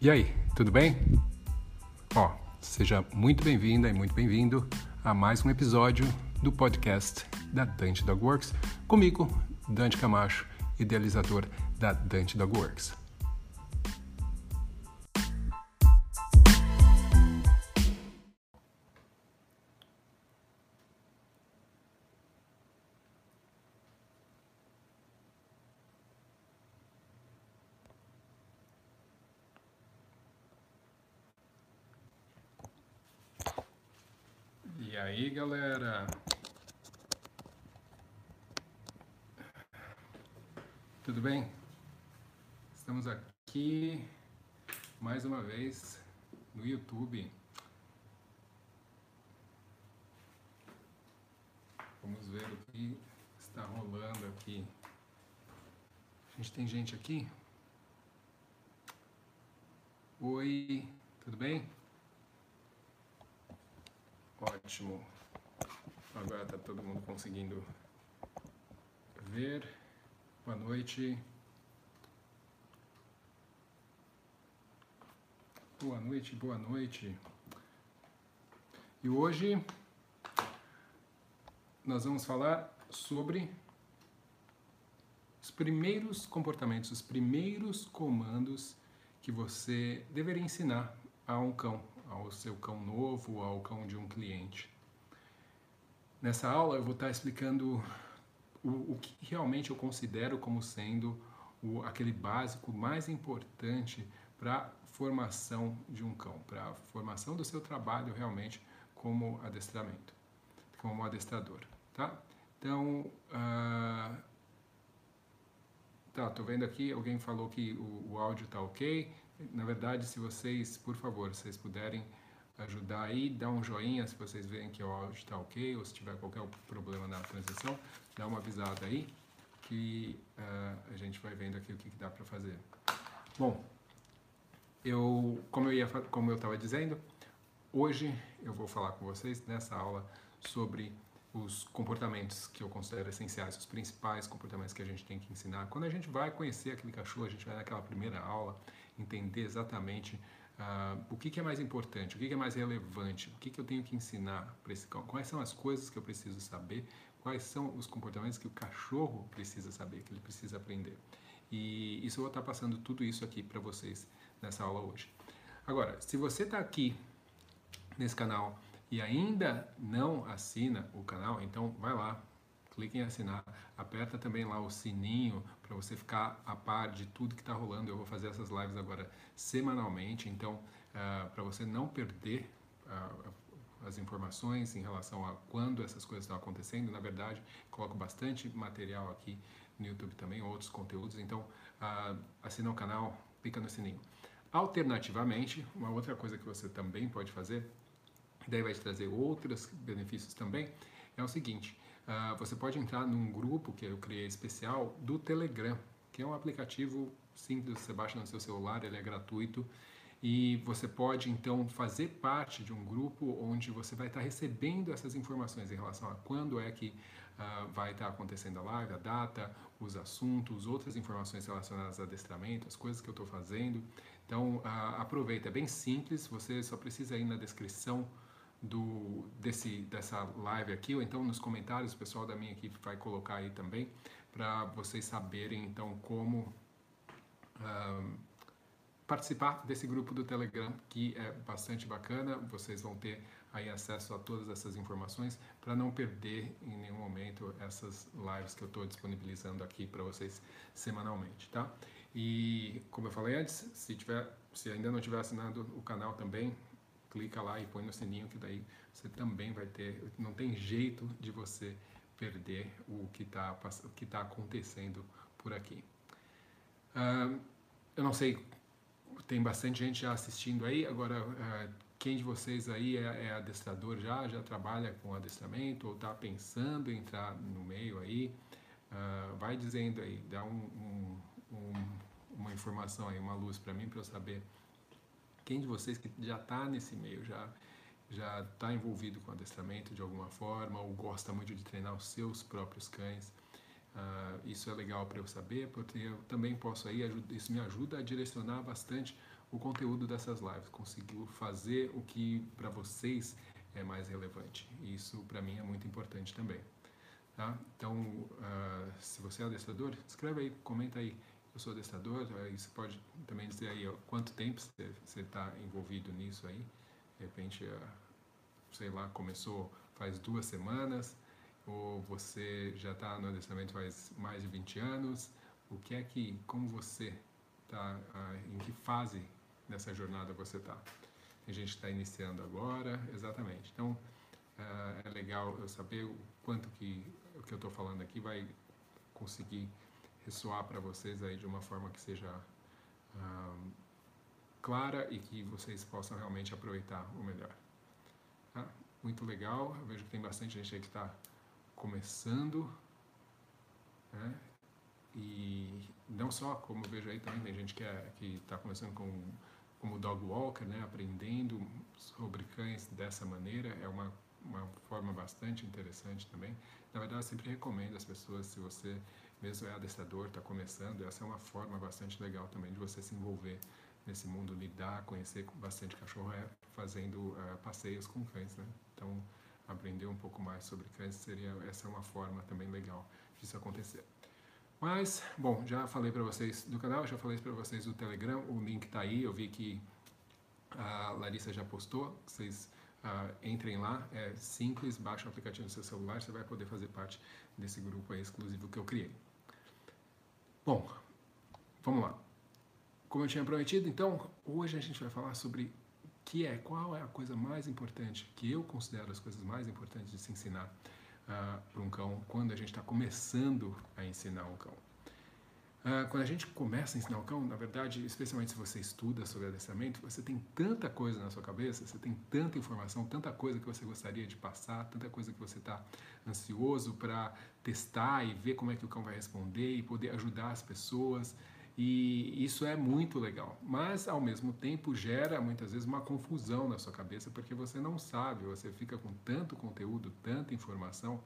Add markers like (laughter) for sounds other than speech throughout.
E aí, tudo bem? Ó, seja muito bem-vinda e muito bem-vindo a mais um episódio do podcast da Dante Dog Works, comigo, Dante Camacho, idealizador da Dante Dog Works. Gente aqui? Oi, tudo bem? Ótimo. Agora está todo mundo conseguindo ver. Boa noite. Boa noite, boa noite. E hoje nós vamos falar sobre primeiros comportamentos, os primeiros comandos que você deveria ensinar a um cão, ao seu cão novo, ao cão de um cliente. Nessa aula eu vou estar explicando o, o que realmente eu considero como sendo o, aquele básico mais importante para a formação de um cão, para a formação do seu trabalho realmente como adestramento, como adestrador, tá? Então, uh, tá, tô vendo aqui, alguém falou que o, o áudio tá ok, na verdade, se vocês, por favor, vocês puderem ajudar aí, dá um joinha se vocês verem que o áudio está ok, ou se tiver qualquer problema na transição, dá uma avisada aí, que uh, a gente vai vendo aqui o que, que dá para fazer. Bom, eu, como eu ia, como eu estava dizendo, hoje eu vou falar com vocês nessa aula sobre os comportamentos que eu considero essenciais, os principais comportamentos que a gente tem que ensinar. Quando a gente vai conhecer aquele cachorro, a gente vai naquela primeira aula, entender exatamente uh, o que, que, é mais importante, o que, que, é mais relevante, o que, que eu tenho que ensinar para esse cão, quais são as coisas que eu preciso saber, quais são os comportamentos que o cachorro precisa saber, que ele precisa aprender. E isso eu vou estar passando tudo isso aqui para vocês nessa aula hoje. Agora, se você está aqui nesse canal e ainda não assina o canal, então vai lá, clique em assinar, aperta também lá o sininho para você ficar a par de tudo que está rolando. Eu vou fazer essas lives agora semanalmente, então uh, ah, para você não perder uh, as informações em relação a quando essas coisas estão acontecendo. Na verdade, coloco bastante material aqui no YouTube também, outros conteúdos. Então, uh, assina o canal, clica no sininho. Alternativamente, uma outra coisa que você também pode fazer, daí vai te trazer outros benefícios também, é o seguinte: uh, você pode entrar num grupo que eu criei especial do Telegram, que é um aplicativo simples, você baixa no seu celular, ele é gratuito e você pode então fazer parte de um grupo onde você vai estar recebendo essas informações em relação a quando é que uh, vai estar acontecendo a live, a data, os assuntos, outras informações relacionadas a adestramento, as coisas que eu estou fazendo. Então uh, aproveita, é bem simples, você só precisa ir na descrição do, desse, dessa live aqui, ou então nos comentários, o pessoal da minha equipe vai colocar aí também, para vocês saberem então como participar desse grupo do Telegram, que é bastante bacana, vocês vão ter aí acesso a todas essas informações para não perder em nenhum momento essas lives que eu estou disponibilizando aqui para vocês semanalmente, tá? E como eu falei antes, se tiver, se ainda não tiver assinado o canal também, clica lá e põe no sininho que daí você também vai ter, não tem jeito de você perder o que está que tá acontecendo por aqui. Uh, eu não sei, tem bastante gente já assistindo aí, agora uh, quem de vocês aí é, é, adestrador já, já trabalha com adestramento ou está pensando em entrar no meio aí, uh, vai dizendo aí, dá um, um, um, uma informação aí, uma luz para mim para eu saber quem de vocês que já está nesse meio, já já está envolvido com adestramento de alguma forma ou gosta muito de treinar os seus próprios cães. Uh, isso é legal para eu saber, porque eu também posso aí, isso me ajuda a direcionar bastante o conteúdo dessas lives, conseguiu fazer o que para vocês é mais relevante. Isso para mim é muito importante também. Tá? Então, uh, se você é adestrador, escreve aí, comenta aí. Eu sou adestrador, aí você pode também dizer aí ó, quanto tempo você está envolvido nisso aí. De repente, uh, sei lá, começou faz duas semanas, ou você já está no adestramento faz mais de 20 anos. O que é que, como você está, uh, em que fase nessa jornada você está? Tem gente está iniciando agora, exatamente. Então, uh, é legal eu saber o quanto que o que eu estou falando aqui vai conseguir ressoar para vocês aí de uma forma que seja clara e que vocês possam realmente aproveitar o melhor. Tá? Muito legal, eu vejo que tem bastante gente aí que está começando, né? E não só, como eu vejo aí também, tem gente que é, está começando com como dog walker, né? Aprendendo sobre cães dessa maneira, é uma, uma forma bastante interessante também. Na verdade, eu sempre recomendo às pessoas, se você mesmo é adestrador, está começando, essa é uma forma bastante legal também de você se envolver nesse mundo, lidar, conhecer bastante cachorro, é fazendo uh, passeios com cães, né? Então, aprender um pouco mais sobre cães seria essa é uma forma também legal disso acontecer. Mas, bom, já falei para vocês do canal, já falei para vocês do Telegram, o link está aí, eu vi que a Larissa já postou, vocês uh, entrem lá, é simples, baixa o aplicativo no seu celular, você vai poder fazer parte desse grupo exclusivo que eu criei. Bom, vamos lá. Como eu tinha prometido, então, hoje a gente vai falar sobre que é, qual é a coisa mais importante, que eu considero as coisas mais importantes de se ensinar uh, para um cão quando a gente está começando a ensinar um cão. Uh, quando a gente começa a ensinar o cão, na verdade, especialmente se você estuda sobre adestramento, você tem tanta coisa na sua cabeça, você tem tanta informação, tanta coisa que você gostaria de passar, tanta coisa que você está ansioso para testar e ver como é que o cão vai responder e poder ajudar as pessoas. E isso é muito legal, mas ao mesmo tempo gera muitas vezes uma confusão na sua cabeça porque você não sabe, você fica com tanto conteúdo, tanta informação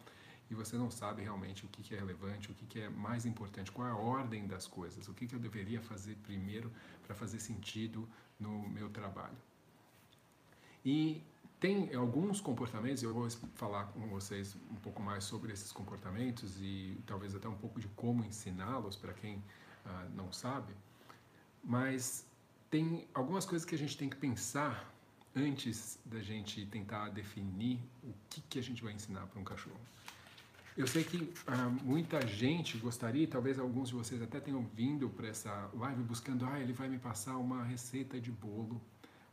e você não sabe realmente o que é relevante, o que é mais importante, qual é a ordem das coisas, o que eu deveria fazer primeiro para fazer sentido no meu trabalho. E tem alguns comportamentos, eu vou falar com vocês um pouco mais sobre esses comportamentos e talvez até um pouco de como ensiná-los para quem ah, não sabe, mas tem algumas coisas que a gente tem que pensar antes da gente tentar definir o que, que a gente vai ensinar para um cachorro. Eu sei que ah, muita gente gostaria, talvez alguns de vocês até tenham vindo para essa live buscando, ah, ele vai me passar uma receita de bolo,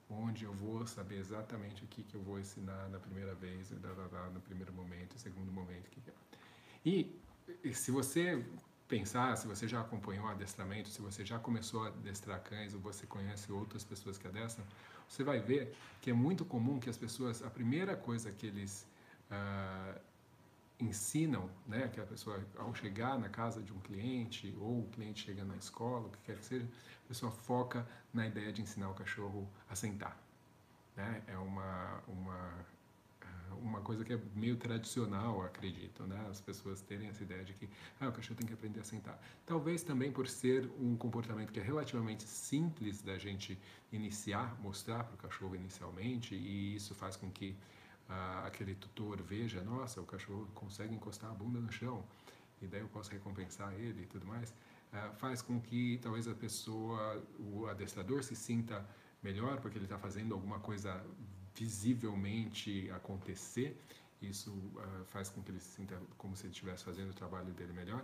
onde eu vou saber exatamente o que, que eu vou ensinar na primeira vez, no primeiro momento, no segundo momento. Que que é. E se você pensar, se você já acompanhou adestramento, se você já começou a adestrar cães ou você conhece outras pessoas que adestram, você vai ver que é muito comum que as pessoas, a primeira coisa que eles uh, ensinam, né, que a pessoa ao chegar na casa de um cliente ou o cliente chega na escola, o que quer que seja, a pessoa foca na ideia de ensinar o cachorro a sentar. Né? É uma, uma uma coisa que é meio tradicional, acredito, né? As pessoas terem essa ideia de que ah, o cachorro tem que aprender a sentar. Talvez também por ser um comportamento que é relativamente simples da gente iniciar, mostrar para o cachorro inicialmente, e isso faz com que aquele tutor veja, nossa, o cachorro consegue encostar a bunda no chão, e daí eu posso recompensar ele e tudo mais, ah, faz com que talvez a pessoa, o adestrador se sinta melhor porque ele está fazendo alguma coisa visivelmente acontecer. Isso uh, faz com que ele se sinta como se ele estivesse fazendo o trabalho dele melhor.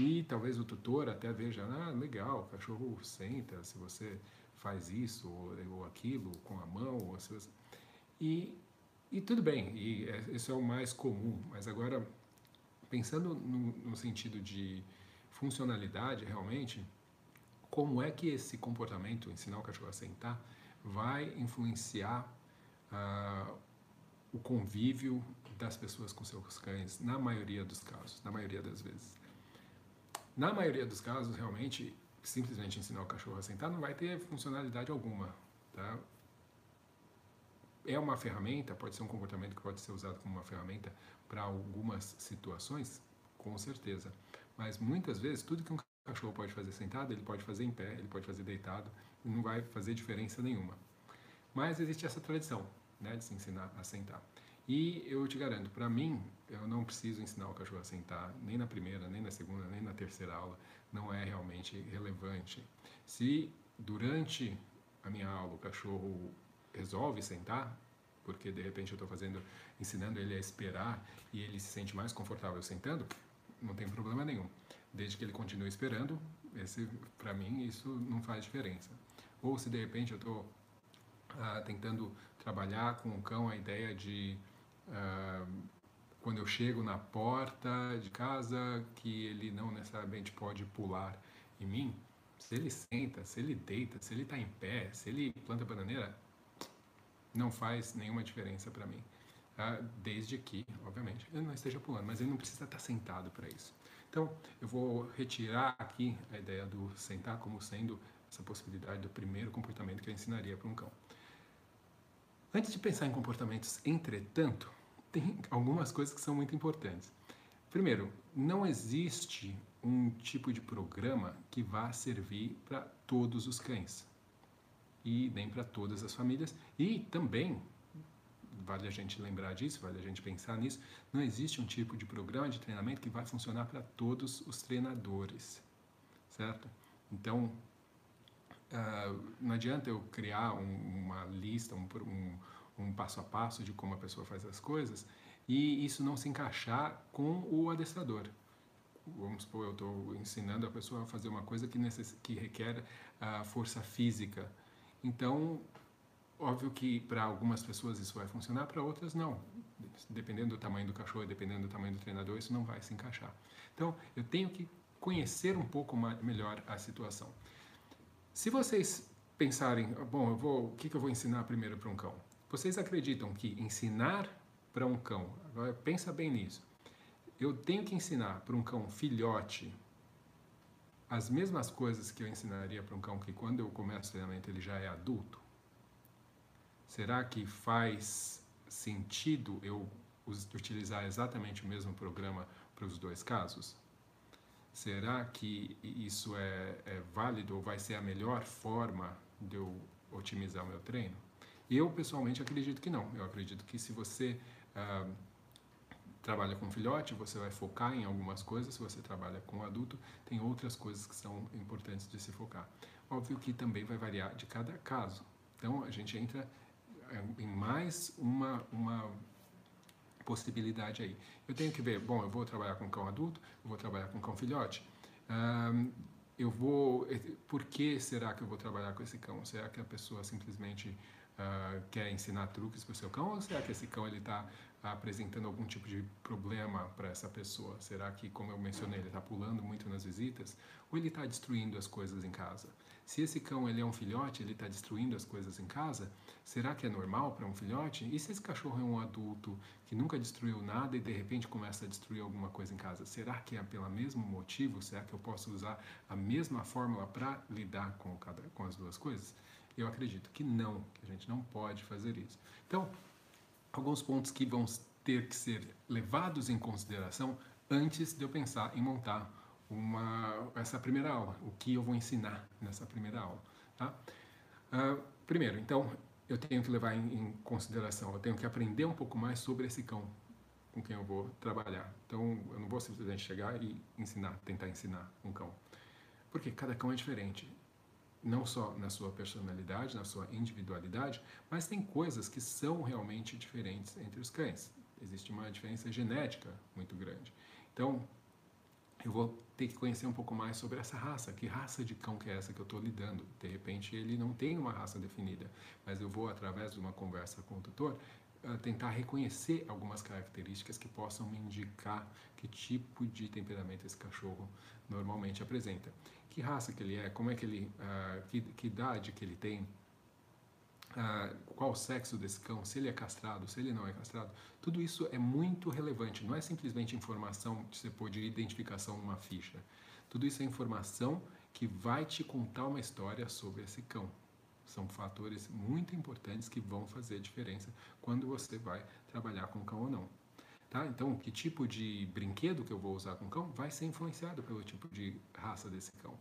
E talvez o tutor até veja, ah, legal, o cachorro senta, se você faz isso ou, ou aquilo com a mão, ou se você... e, e tudo bem, e é, isso é o mais comum. Mas agora, pensando no, no sentido de funcionalidade realmente, como é que esse comportamento, ensinar o cachorro a sentar, vai influenciar uh, o convívio das pessoas com seus cães, na maioria dos casos, na maioria das vezes. Na maioria dos casos, realmente, simplesmente ensinar o cachorro a sentar não vai ter funcionalidade alguma, tá? É uma ferramenta, pode ser um comportamento que pode ser usado como uma ferramenta para algumas situações, com certeza. Mas muitas vezes, tudo que um cachorro pode fazer sentado, ele pode fazer em pé, ele pode fazer deitado, não vai fazer diferença nenhuma. Mas existe essa tradição, né, de se ensinar a sentar. E eu te garanto, para mim, eu não preciso ensinar o cachorro a sentar, nem na primeira, nem na segunda, nem na terceira aula, não é realmente relevante. Se durante a minha aula o cachorro resolve sentar, porque de repente eu estou fazendo, ensinando ele a esperar e ele se sente mais confortável sentando, não tem problema nenhum. Desde que ele continue esperando, esse para mim isso não faz diferença. Ou se de repente eu estou ah, tentando trabalhar com o cão a ideia de ah, quando eu chego na porta de casa que ele não necessariamente pode pular em mim, se ele senta, se ele deita, se ele está em pé, se ele planta bananeira, não faz nenhuma diferença para mim. Tá? Desde que, obviamente, ele não esteja pulando, mas ele não precisa estar sentado para isso. Então, eu vou retirar aqui a ideia do sentar como sendo essa possibilidade do primeiro comportamento que eu ensinaria para um cão. Antes de pensar em comportamentos, entretanto, tem algumas coisas que são muito importantes. Primeiro, não existe um tipo de programa que vá servir para todos os cães e nem para todas as famílias. E também, vale a gente lembrar disso, vale a gente pensar nisso, não existe um tipo de programa de treinamento que vai funcionar para todos os treinadores, certo? Então, uh, não adianta eu criar um, uma lista, um, um, um passo a passo de como a pessoa faz as coisas e isso não se encaixar com o adestrador vamos supor, eu estou ensinando a pessoa a fazer uma coisa que, necess... que requer a força física. Então, óbvio que para algumas pessoas isso vai funcionar, para outras não. Dependendo do tamanho do cachorro, dependendo do tamanho do treinador, isso não vai se encaixar. Então, eu tenho que conhecer um pouco melhor a situação. Se vocês pensarem, bom, eu vou, o que, que eu vou ensinar primeiro para um cão? Vocês acreditam que ensinar para um cão, agora pensa bem nisso, eu tenho que ensinar para um cão filhote as mesmas coisas que eu ensinaria para um cão que quando eu começo o treinamento ele já é adulto? Será que faz sentido eu utilizar exatamente o mesmo programa para os dois casos? Será que isso é, é válido ou vai ser a melhor forma de eu otimizar o meu treino? Eu pessoalmente acredito que não. Eu acredito que se você uh, trabalha com filhote, você vai focar em algumas coisas, se você trabalha com adulto, tem outras coisas que são importantes de se focar. Óbvio que também vai variar de cada caso. Então a gente entra é, em mais uma, uma possibilidade aí. Eu tenho que ver, bom, eu vou trabalhar com cão adulto, eu vou trabalhar com cão filhote. Eu vou, por que será que eu vou trabalhar com esse cão? Será que a pessoa simplesmente uh, quer ensinar truques para o seu cão ou será que esse cão ele está apresentando algum tipo de problema para essa pessoa? Será que, como eu mencionei, ele está pulando muito nas visitas? Ou ele está destruindo as coisas em casa? Se esse cão ele é um filhote, ele está destruindo as coisas em casa, será que é normal para um filhote? E se esse cachorro é um adulto que nunca destruiu nada e de repente começa a destruir alguma coisa em casa? Será que é pelo mesmo motivo? Será que eu posso usar a mesma fórmula para lidar com, cada, com as duas coisas? Eu acredito que não, que a gente não pode fazer isso. Então, alguns pontos que vão ter que ser levados em consideração antes de eu pensar em montar uma, essa primeira aula, o que eu vou ensinar nessa primeira aula. Tá? Uh, primeiro, então, eu tenho que levar em, em, consideração, eu tenho que aprender um pouco mais sobre esse cão com quem eu vou trabalhar. Então, eu não vou simplesmente chegar e ensinar, tentar ensinar um cão. Porque cada cão é diferente não só na sua personalidade, na sua individualidade, mas tem coisas que são realmente diferentes entre os cães. Existe uma diferença genética muito grande. Então, eu vou ter que conhecer um pouco mais sobre essa raça. Que raça de cão que é essa que eu estou lidando? De repente, ele não tem uma raça definida, mas eu vou, através de uma conversa com o tutor, tentar reconhecer algumas características que possam me indicar que tipo de temperamento esse cachorro normalmente apresenta que raça que ele é, como é que ele, uh, que, que, idade que ele tem, uh, qual o sexo desse cão, se ele é castrado, se ele não é castrado, tudo isso é muito relevante. Não é simplesmente informação que você pôr de identificação numa ficha. Tudo isso é informação que vai te contar uma história sobre esse cão. São fatores muito importantes que vão fazer diferença quando você vai trabalhar com o cão ou não. Tá? Então, que tipo de brinquedo que eu vou usar com o cão vai ser influenciado pelo tipo de raça desse cão.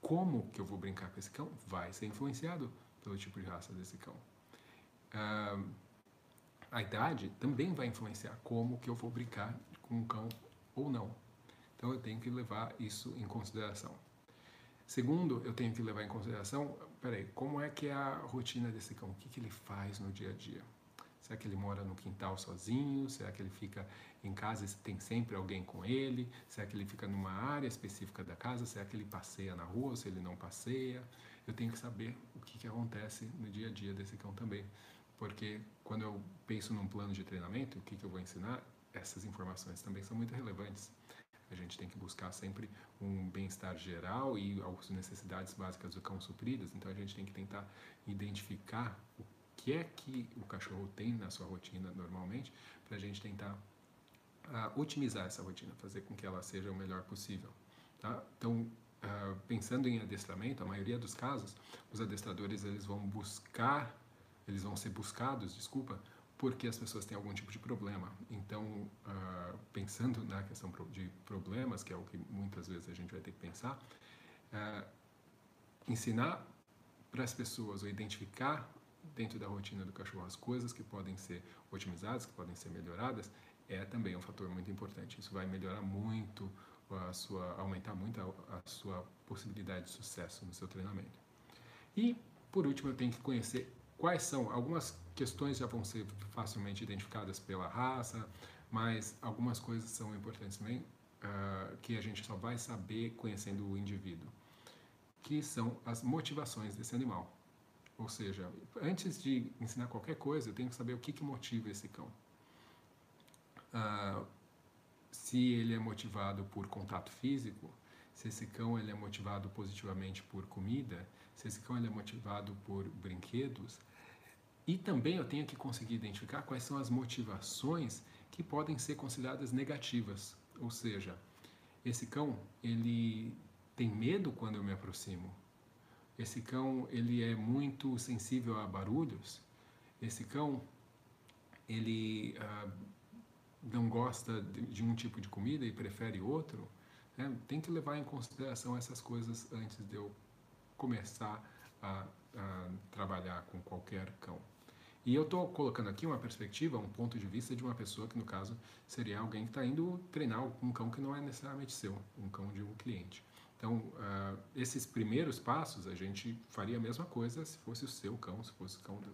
Como que eu vou brincar com esse cão vai ser influenciado pelo tipo de raça desse cão. Ah, a idade também vai influenciar como que eu vou brincar com um cão ou não. Então eu tenho que levar isso em consideração. Segundo, eu tenho que levar em consideração, peraí, como é que é a rotina desse cão? O que, que ele faz no dia a dia? Será que ele mora no quintal sozinho? Será que ele fica em casa e tem sempre alguém com ele? Será que ele fica numa área específica da casa? Será que ele passeia na rua? Se ele não passeia? Eu tenho que saber o que, que acontece no dia a dia desse cão também. Porque quando eu penso num plano de treinamento, o que, que eu vou ensinar, essas informações também são muito relevantes. A gente tem que buscar sempre um bem-estar geral e as necessidades básicas do cão supridas. Então a gente tem que tentar identificar o que é que o cachorro tem na sua rotina normalmente, para a gente tentar uh, otimizar essa rotina, fazer com que ela seja o melhor possível. Tá? Então, uh, pensando em adestramento, a maioria dos casos, os adestradores eles vão buscar, eles vão ser buscados, desculpa, porque as pessoas têm algum tipo de problema. Então, uh, pensando na questão de problemas, que é o que muitas vezes a gente vai ter que pensar, ensinar para as pessoas ou identificar dentro da rotina do cachorro as coisas que podem ser otimizadas, que podem ser melhoradas, é também um fator muito importante. Isso vai melhorar muito a sua, aumentar muito a, a sua possibilidade de sucesso no seu treinamento. E, por último, eu tenho que conhecer quais são algumas questões já vão ser facilmente identificadas pela raça, mas algumas coisas são importantes também uh, que a gente só vai saber conhecendo o indivíduo, que são as motivações desse animal. Ou seja, antes de ensinar qualquer coisa, eu tenho que saber o que, que motiva esse cão. Ah, se ele é motivado por contato físico, se esse cão ele é motivado positivamente por comida, se esse cão ele é motivado por brinquedos, e também eu tenho que conseguir identificar quais são as motivações que podem ser consideradas negativas. Ou seja, esse cão ele tem medo quando eu me aproximo. Esse cão ele é muito sensível a barulhos. Esse cão ele ah, não gosta de, um tipo de comida e prefere outro. Né? Tem que levar em consideração essas coisas antes de eu começar a, a trabalhar com qualquer cão. E eu estou colocando aqui uma perspectiva, um ponto de vista de uma pessoa que, no caso, seria alguém que está indo treinar um cão que não é necessariamente seu, um cão de um cliente. Então, uh, esses primeiros passos, a gente faria a mesma coisa se fosse o seu cão, se fosse o cão da,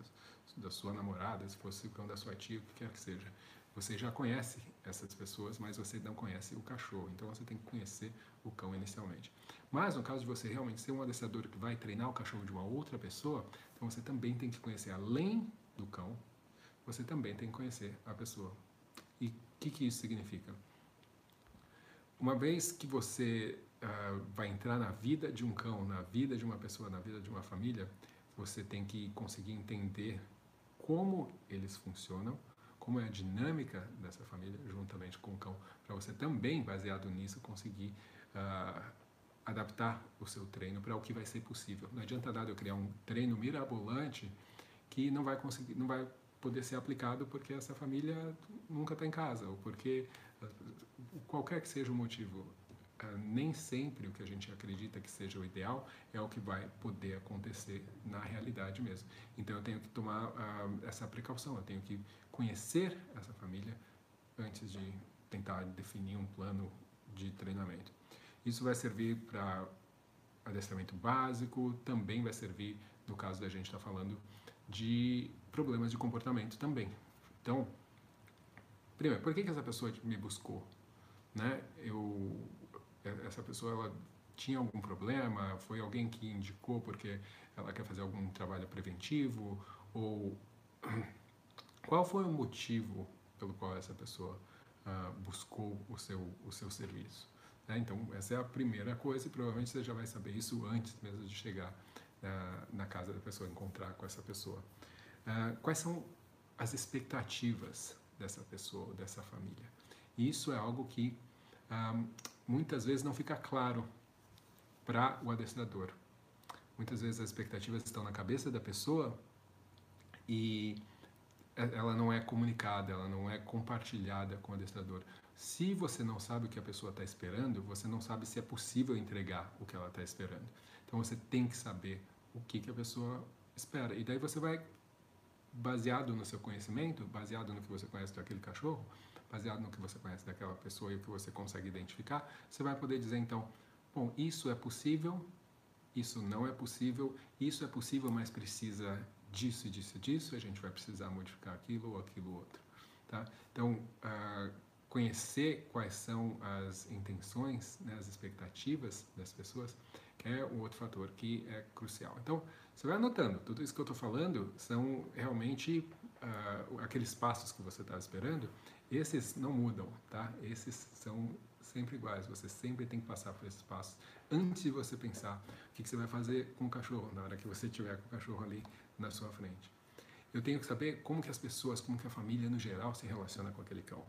da sua namorada, se fosse o cão da sua tia, o que quer que seja. Você já conhece essas pessoas, mas você não conhece o cachorro. Então, você tem que conhecer o cão inicialmente. Mas, no caso de você realmente ser um adestrador que vai treinar o cachorro de uma outra pessoa, então você também tem que conhecer, além do cão, você também tem que conhecer a pessoa. E o que, que isso significa? Uma vez que você uh, vai entrar na vida de um cão, na vida de uma pessoa, na vida de uma família, você tem que conseguir entender como eles funcionam, como é a dinâmica dessa família juntamente com o cão, para você também, baseado nisso, conseguir uh, adaptar o seu treino para o que vai ser possível. Não adianta nada eu criar um treino mirabolante que não vai conseguir, não vai poder ser aplicado porque essa família nunca está em casa ou porque qualquer que seja o motivo Uh, nem sempre o que a gente acredita que seja o ideal é o que vai poder acontecer na realidade mesmo. Então eu tenho que tomar uh, essa precaução, eu tenho que conhecer essa família antes de tentar definir um plano de treinamento. Isso vai servir para adestramento básico, também vai servir, no caso da gente estar tá falando, de problemas de comportamento também. Então, primeiro, por que, que essa pessoa me buscou? Né? Eu essa pessoa ela tinha algum problema, foi alguém que indicou porque ela quer fazer algum trabalho preventivo ou (clears throat) qual foi o motivo pelo qual essa pessoa uh, buscou o seu o seu serviço? Né? Então essa é a primeira coisa e provavelmente você já vai saber isso antes mesmo de chegar uh, na casa da pessoa, encontrar com essa pessoa. Uh, quais são as expectativas dessa pessoa, dessa família? E isso é algo que muitas vezes não fica claro para o adestrador. Muitas vezes as expectativas estão na cabeça da pessoa e é, ela não é comunicada, ela não é compartilhada com o adestrador. Se você não sabe o que a pessoa está esperando, você não sabe se é possível entregar o que ela está esperando. Então você tem que saber o que, que a pessoa espera. E daí você vai, baseado no seu conhecimento, baseado no que você conhece daquele cachorro, baseado no que você conhece daquela pessoa e o que você consegue identificar, você vai poder dizer então, bom, isso é possível, isso não é possível, isso é possível, mas precisa disso disso disso, a gente vai precisar modificar aquilo ou aquilo outro. Tá? Então, uh, conhecer quais são as intenções, né, as expectativas das pessoas, é o outro fator que é crucial. Então, você vai anotando, tudo isso que eu estou falando são realmente uh, aqueles passos que você está esperando, esses não mudam, tá? Esses são sempre iguais, você sempre tem que passar por esses passos antes de você pensar o que, que você vai fazer com o cachorro, na hora que você tiver com o cachorro ali na sua frente. Eu tenho que saber como que as pessoas, como que a família no geral se relaciona com aquele cão.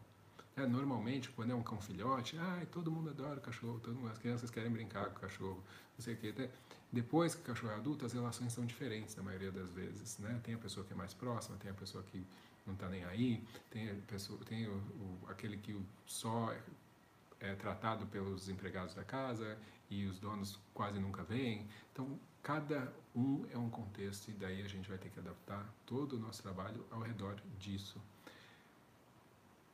É, normalmente, quando é um cão filhote, ah, todo mundo adora o cachorro, todo mundo, as crianças querem brincar com o cachorro, não sei o quê. Depois que o cachorro é adulto, as relações são diferentes na maioria das vezes. Né? Tem a pessoa que é mais próxima, tem a pessoa que não está nem aí, tem, a pessoa, tem o, o, aquele que só é tratado pelos empregados da casa e os donos quase nunca vêm. Então, cada um é um contexto e daí a gente vai ter que adaptar todo o nosso trabalho ao redor disso.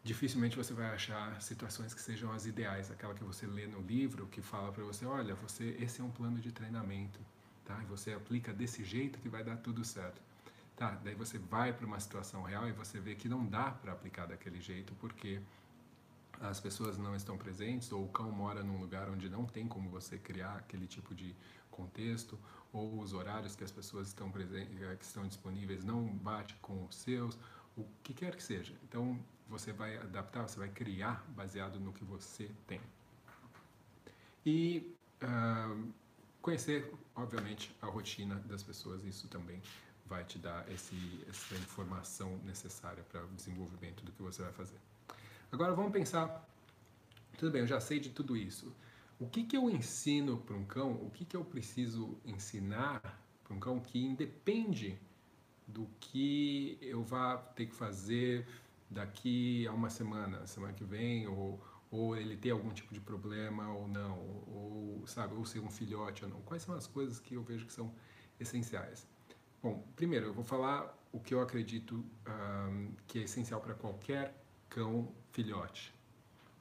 Dificilmente você vai achar situações que sejam as ideais, aquela que você lê no livro que fala para você, olha, você esse é um plano de treinamento, tá? E você aplica desse jeito que vai dar tudo certo. Tá, daí você vai para uma situação real e você vê que não dá para aplicar daquele jeito porque as pessoas não estão presentes ou o cão mora num lugar onde não tem como você criar aquele tipo de contexto ou os horários que as pessoas estão presentes, eh, que estão disponíveis não bate com os seus, o que quer que seja. Então você vai adaptar, você vai criar baseado no que você tem. E uh, conhecer, obviamente, a rotina das pessoas, isso também vai te dar esse, essa informação necessária para o desenvolvimento do que você vai fazer. Agora vamos pensar, tudo bem, eu já sei de tudo isso. O que, que eu ensino para um cão? O que, que eu preciso ensinar para um cão que independe do que eu vá ter que fazer daqui a uma semana, semana que vem, ou, ou ele ter algum tipo de problema ou não, ou, sabe, ou ser um filhote ou não. Quais são as coisas que eu vejo que são essenciais? Bom, primeiro eu vou falar o que eu acredito um, que é essencial para qualquer cão filhote,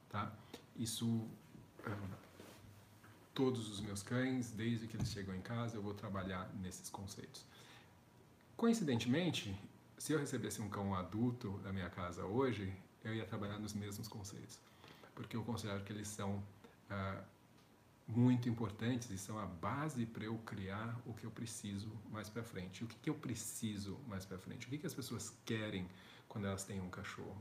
tá? Isso um, todos os meus cães, desde que eles chegam em casa, eu vou trabalhar nesses conceitos. Coincidentemente, se eu recebesse um cão adulto da minha casa hoje, eu ia trabalhar nos mesmos conceitos, porque eu considero que eles são ah, muito importantes e são a base para eu criar o que eu preciso mais para frente. O que, que eu preciso mais para frente? O que, que as pessoas querem quando elas têm um cachorro?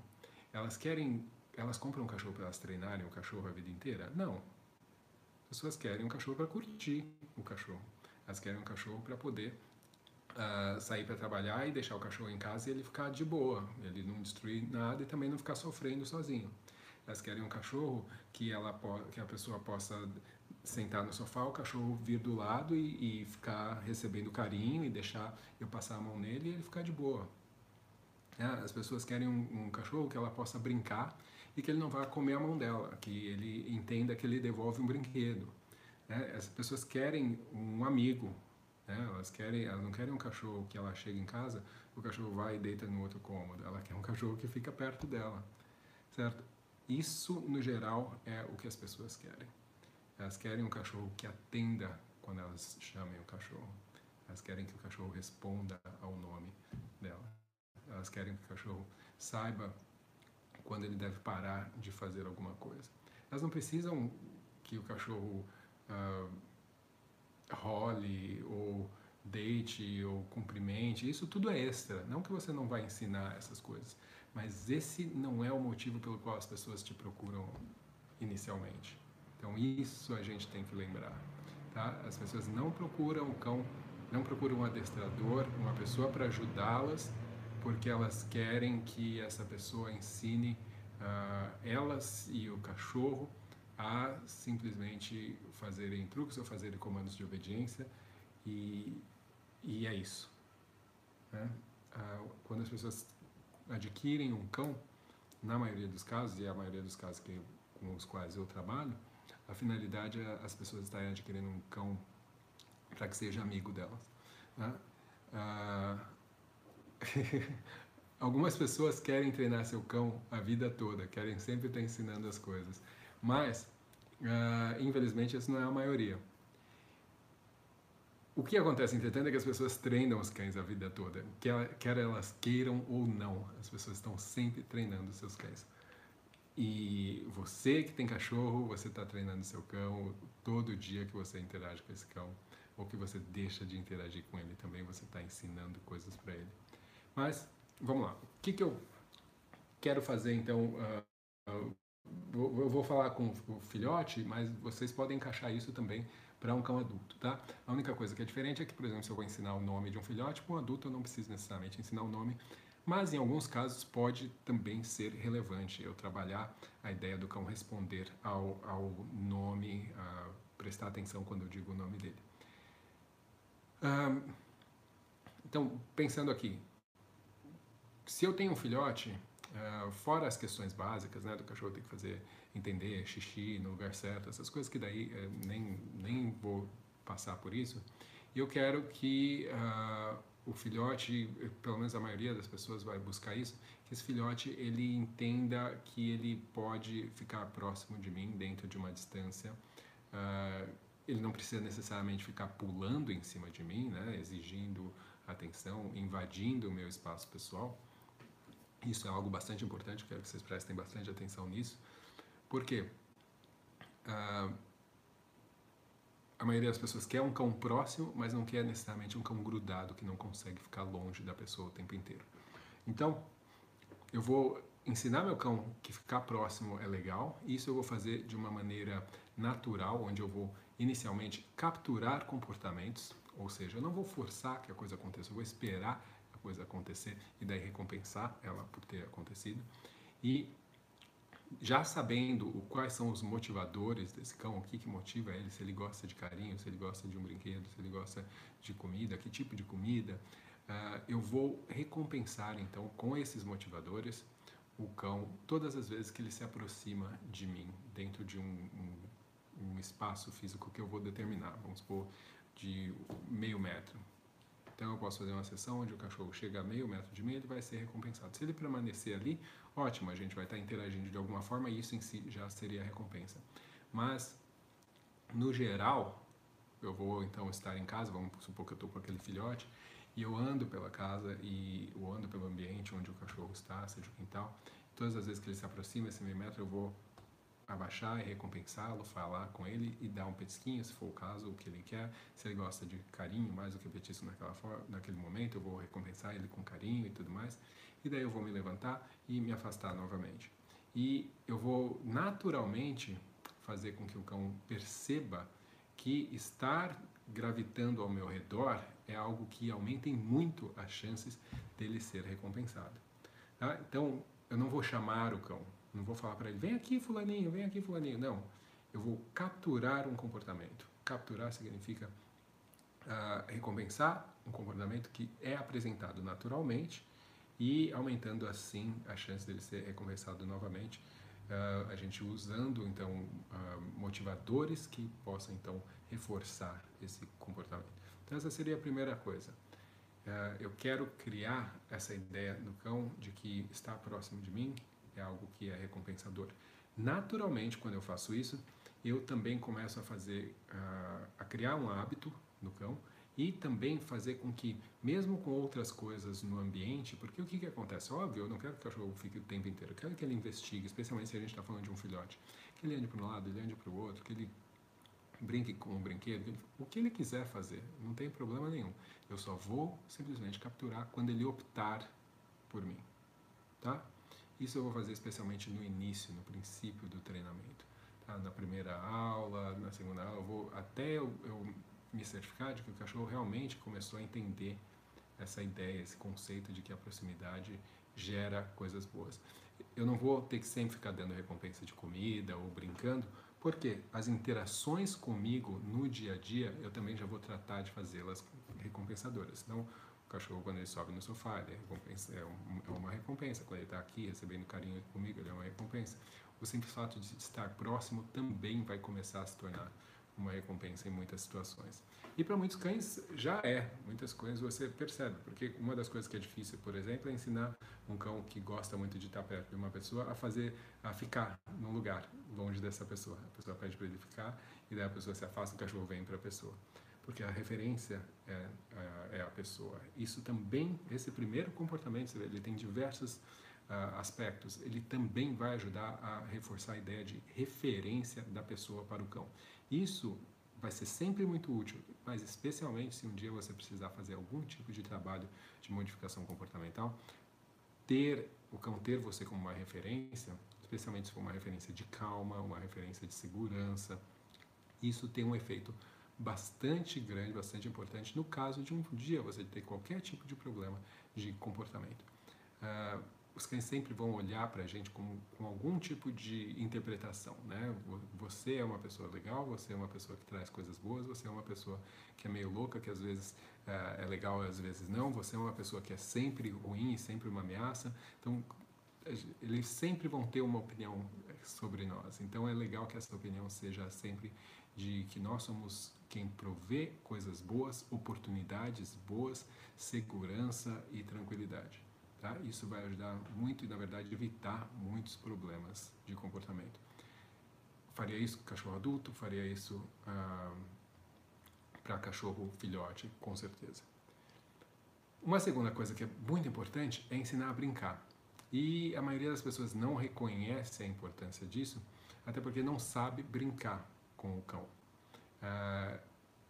Elas querem, elas compram um cachorro para elas treinarem o cachorro a vida inteira? Não. As pessoas querem um cachorro para curtir o cachorro. Elas querem um cachorro para poder uh, sair para trabalhar e deixar o cachorro em casa e ele ficar de boa, ele não destruir nada e também não ficar sofrendo sozinho. Elas querem um cachorro que, ela, que a pessoa possa sentar no sofá, o cachorro vir do lado e, e ficar recebendo carinho e deixar eu passar a mão nele e ele ficar de boa. É, as pessoas querem um, um, cachorro que ela possa brincar e que ele não vá comer a mão dela, que ele entenda que ele devolve um brinquedo. É, as pessoas querem um amigo, né? Elas querem, elas não querem um cachorro que ela chega em casa, o cachorro vai e deita no outro cômodo. Ela quer um (laughs) cachorro que fica perto dela, certo? Isso, no geral, é o que as pessoas querem. Elas querem um cachorro que atenda quando elas chamem o cachorro. Elas querem que o cachorro responda ao nome dela. Elas querem que o cachorro saiba quando ele deve parar de fazer alguma coisa. Elas não precisam que o cachorro uh, role ou date ou cumprimente, isso tudo é extra. Não que você não vai ensinar essas coisas, mas esse não é o motivo pelo qual as pessoas te procuram inicialmente. Então isso a gente tem que lembrar, tá? As pessoas não procuram o cão, não procuram um adestrador, uma pessoa para ajudá-las, porque elas querem que essa pessoa ensine uh, elas e o cachorro a simplesmente fazerem truques ou fazerem comandos de obediência e, e é isso. Né? Quando as pessoas adquirem um cão, na maioria dos casos, e é a maioria dos casos que, com os quais eu trabalho, a finalidade é as pessoas estarem adquirindo um cão para que seja amigo delas. Né? Ah, (laughs) algumas pessoas querem treinar seu cão a vida toda, querem sempre estar ensinando as coisas, mas ah, infelizmente isso não é a maioria. O que acontece, entretanto, é que as pessoas treinam os cães a vida toda, quer elas queiram ou não, as pessoas estão sempre treinando seus cães. E você que tem cachorro, você está treinando seu cão todo dia que você interage com esse cão, ou que você deixa de interagir com ele também, você está ensinando coisas para ele. Mas, vamos lá. O que, que eu quero fazer então? Uh, uh, eu vou falar com o filhote, mas vocês podem encaixar isso também para um cão adulto, tá? A única coisa que é diferente é que, por exemplo, se eu vou ensinar o nome de um filhote, para um adulto eu não preciso necessariamente ensinar o nome, mas em alguns casos pode também ser relevante eu trabalhar a ideia do cão responder ao, ao nome, prestar atenção quando eu digo o nome dele. então, pensando aqui, se eu tenho um filhote, Uh, fora as questões básicas, né, do cachorro ter que fazer, entender xixi no lugar certo, essas coisas que daí uh, nem, nem vou passar por isso. E eu quero que uh, o filhote, pelo menos a maioria das pessoas vai buscar isso, que esse filhote ele entenda que ele pode ficar próximo de mim dentro de uma distância. ele não precisa necessariamente ficar pulando em cima de mim, né, exigindo atenção, invadindo o meu espaço pessoal isso é algo bastante importante, quero que vocês prestem bastante atenção nisso, porque uh, a maioria das pessoas quer um cão próximo, mas não quer necessariamente um cão grudado que não consegue ficar longe da pessoa o tempo inteiro. Então, eu vou ensinar meu cão que ficar próximo é legal, e isso eu vou fazer de uma maneira natural, onde eu vou inicialmente capturar comportamentos, ou seja, eu não vou forçar que a coisa aconteça, eu vou esperar coisa acontecer e daí recompensar ela por ter acontecido. E já sabendo quais são os motivadores desse cão, o que, que motiva ele, se ele gosta de carinho, se ele gosta de um brinquedo, se ele gosta de comida, que tipo de comida, uh, eu vou recompensar então com esses motivadores o cão todas as vezes que ele se aproxima de mim dentro de um, um, um espaço físico que eu vou determinar, vamos supor de meio metro, então eu posso fazer uma sessão onde o cachorro chega a meio metro de mim, ele vai ser recompensado. Se ele permanecer ali, ótimo, a gente vai estar interagindo de alguma forma e isso em si já seria a recompensa. Mas, no geral, eu vou então estar em casa, vamos supor que eu estou com aquele filhote, e eu ando pela casa e eu ando pelo ambiente onde o cachorro está, seja o quintal. Todas as vezes que ele se aproxima esse meio metro, eu vou abaixar e recompensá-lo, falar com ele e dar um petisquinho, se for o caso, o que ele quer. Se ele gosta de carinho mais do que petisco naquela forma, naquele momento, eu vou recompensar ele com carinho e tudo mais. E daí eu vou me levantar e me afastar novamente. E eu vou naturalmente fazer com que o cão perceba que estar gravitando ao meu redor é algo que aumenta muito as chances dele ser recompensado. Tá? Então, eu não vou chamar o cão, não vou falar para ele, vem aqui fulaninho, vem aqui fulaninho. Não, eu vou capturar um comportamento. Capturar significa uh, recompensar um comportamento que é apresentado naturalmente e aumentando assim a chance dele ser recompensado novamente. Uh, a gente usando então uh, motivadores que possam então reforçar esse comportamento. Então essa seria a primeira coisa. Uh, eu quero criar essa ideia no cão de que está próximo de mim, é algo que é recompensador. Naturalmente, quando eu faço isso, eu também começo a fazer, uh, a criar um hábito no cão e também fazer com que, mesmo com outras coisas no ambiente, porque o que, que acontece? Óbvio, eu não quero que o cachorro fique o tempo inteiro, eu quero que ele investigue, especialmente se a gente está falando de um filhote, que ele ande para um lado, ele ande para o outro, que ele brinque com um brinquedo, o que ele quiser fazer, não tem problema nenhum. Eu só vou simplesmente capturar quando ele optar por mim, tá? Isso eu vou fazer especialmente no início, no princípio do treinamento. Tá? Na primeira aula, na segunda aula, eu vou até eu, eu me certificar de que o cachorro realmente começou a entender essa ideia, esse conceito de que a proximidade gera coisas boas. Eu não vou ter que sempre ficar dando recompensa de comida ou brincando, porque as interações comigo no dia a dia eu também já vou tratar de fazê-las recompensadoras. Então, cachorro, quando ele sobe no sofá, ele é, é, um, é uma recompensa. Quando ele está aqui recebendo carinho comigo, ele é uma recompensa. O simples fato de estar próximo também vai começar a se tornar uma recompensa em muitas situações. E para muitos cães já é, muitas coisas você percebe, porque uma das coisas que é difícil, por exemplo, é ensinar um cão que gosta muito de estar perto de uma pessoa a fazer, a ficar num lugar longe dessa pessoa. A pessoa pede para ele ficar e daí a pessoa se afasta, o cachorro vem para a pessoa. Porque a referência é, é, é, a pessoa. Isso também, esse primeiro comportamento, ele tem diversos uh, aspectos. Ele também vai ajudar a reforçar a ideia de referência da pessoa para o cão. Isso vai ser sempre muito útil, mas especialmente se um dia você precisar fazer algum tipo de trabalho de modificação comportamental, ter o cão ter você como uma referência, especialmente se for uma referência de calma, uma referência de segurança, isso tem um efeito bastante grande, bastante importante no caso de um dia você ter qualquer tipo de problema de comportamento. Uh, os cães sempre vão olhar para a gente com, com algum tipo de interpretação, né? Você é uma pessoa legal, você é uma pessoa que traz coisas boas, você é uma pessoa que é meio louca, que às vezes uh, é legal às vezes não, você é uma pessoa que é sempre ruim e sempre uma ameaça. Então, eles sempre vão ter uma opinião sobre nós. Então, é legal que essa opinião seja sempre de que nós somos quem provê coisas boas, oportunidades boas, segurança e tranquilidade. Tá? Isso vai ajudar muito e, na verdade, evitar muitos problemas de comportamento. Faria isso com cachorro adulto, faria isso ah, para cachorro filhote, com certeza. Uma segunda coisa que é muito importante é ensinar a brincar. E a maioria das pessoas não reconhece a importância disso, até porque não sabe brincar com o cão. Ah,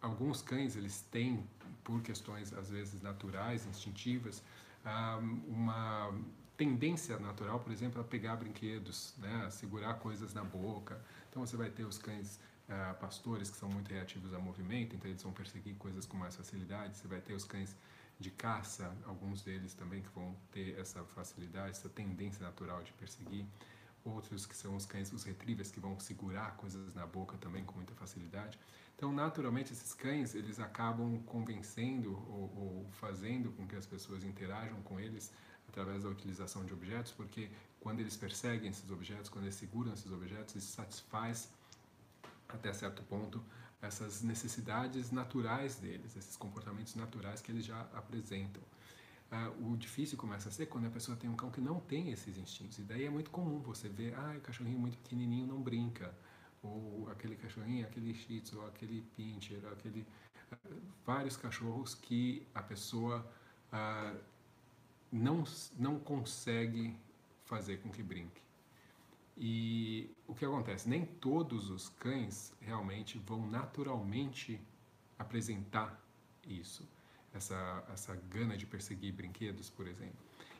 alguns cães eles têm, por questões às vezes naturais, instintivas, ah, uma tendência natural, por exemplo, a pegar brinquedos, né, a segurar coisas na boca. Então você vai ter os cães ah, pastores que são muito reativos a movimento, então eles vão perseguir coisas com mais facilidade. Você vai ter os cães de caça, alguns deles também que vão ter essa facilidade, essa tendência natural de perseguir outros que são os cães, os retrievers, que vão segurar coisas na boca também com muita facilidade. Então, naturalmente, esses cães, eles acabam convencendo ou, ou fazendo com que as pessoas interajam com eles através da utilização de objetos, porque quando eles perseguem esses objetos, quando eles seguram esses objetos, isso satisfaz até certo ponto essas necessidades naturais deles, esses comportamentos naturais que eles já apresentam. Uh, o difícil começa a ser quando a pessoa tem um cão que não tem esses instintos. E daí é muito comum você ver, ah, o cachorrinho muito pequenininho não brinca. Ou aquele cachorrinho, aquele shih tzu, aquele pincher, aquele... Uh, vários cachorros que a pessoa uh, não, não consegue fazer com que brinque. E o que acontece? Nem todos os cães realmente vão naturalmente apresentar isso essa, essa gana de perseguir brinquedos, por exemplo.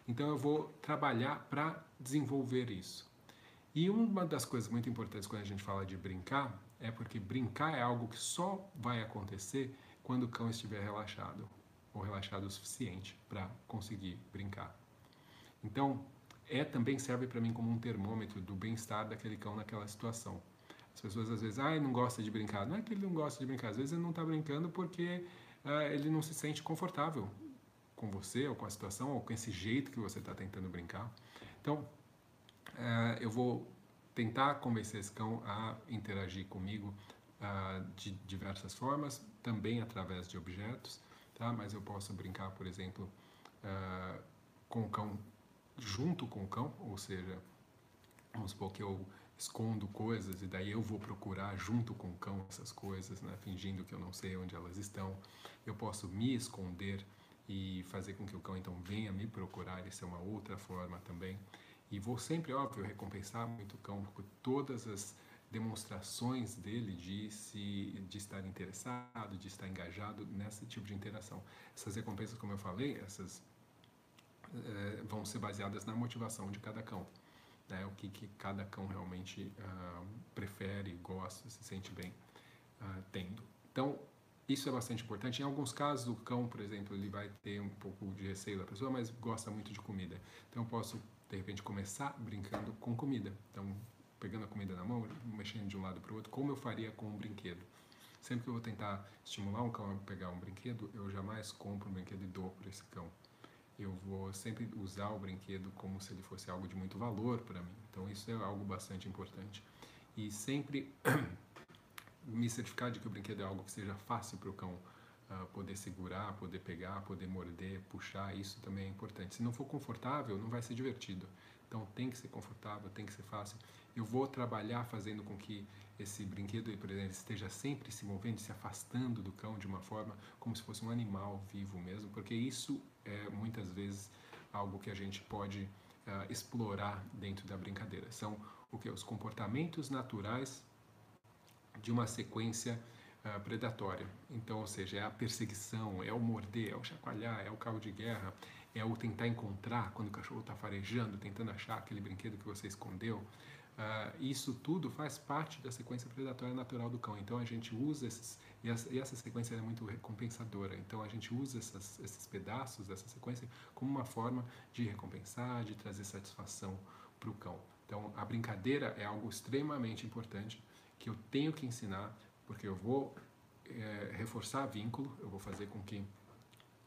Então eu vou trabalhar para desenvolver isso. E uma das coisas muito importantes quando a gente fala de brincar é porque brincar é algo que só vai acontecer quando o cão estiver relaxado ou relaxado o suficiente para conseguir brincar. Então, é também serve para mim como um termômetro do bem-estar daquele cão naquela situação. As pessoas às vezes, ah, não gosta de brincar. Não é que ele não gosta de brincar, às vezes ele não está brincando porque uh, ele não se sente confortável com você ou com a situação ou com esse jeito que você está tentando brincar. Então, uh, eu vou tentar convencer esse cão a interagir comigo uh, de diversas formas, também através de objetos, tá? Mas eu posso brincar, por exemplo, com o cão junto com o cão, ou seja, vamos supor que eu escondo coisas e daí eu vou procurar junto com o cão essas coisas, né, fingindo que eu não sei onde elas estão. Eu posso me esconder e fazer com que o cão então venha me procurar, isso é uma outra forma também. E vou sempre, óbvio, recompensar muito o cão por todas as demonstrações dele de se de estar interessado, de estar engajado nesse tipo de interação. Essas recompensas, como eu falei, essas é, vão ser baseadas na motivação de cada cão né, o que, que cada cão realmente uh, prefere, gosta, se sente bem uh, tendo. Então, isso é bastante importante. Em alguns casos, o cão, por exemplo, ele vai ter um pouco de receio da pessoa, mas gosta muito de comida. Então, eu posso, de repente, começar brincando com comida. Então, pegando a comida na mão, mexendo de um lado para o outro, como eu faria com um brinquedo. Sempre que eu vou tentar estimular um cão a pegar um brinquedo, eu jamais compro um brinquedo e dou para esse cão. Eu vou sempre usar o brinquedo como se ele fosse algo de muito valor para mim. Então isso é algo bastante importante. E sempre (clears throat) me certificar de que o brinquedo é algo que seja fácil para o cão uh, poder segurar, poder pegar, poder morder, puxar, isso também é importante. Se não for confortável, não vai ser divertido. Então tem que ser confortável, tem que ser fácil. Eu vou trabalhar fazendo com que esse brinquedo, esteja sempre se movendo, se afastando do cão de uma forma como se fosse um animal vivo mesmo, porque isso é muitas vezes algo que a gente pode uh, explorar dentro da brincadeira. São o que os comportamentos naturais de uma sequência uh, predatória. Então, ou seja, é a perseguição, é o morder, é o chacoalhar, é o carro de guerra, é o tentar encontrar quando o cachorro está farejando, tentando achar aquele brinquedo que você escondeu. Uh, isso tudo faz parte da sequência predatória natural do cão. Então a gente usa esses e essa, e essa sequência é muito recompensadora. Então a gente usa essas, esses pedaços dessa sequência como uma forma de recompensar, de trazer satisfação para o cão. Então a brincadeira é algo extremamente importante que eu tenho que ensinar, porque eu vou é, reforçar vínculo, eu vou fazer com que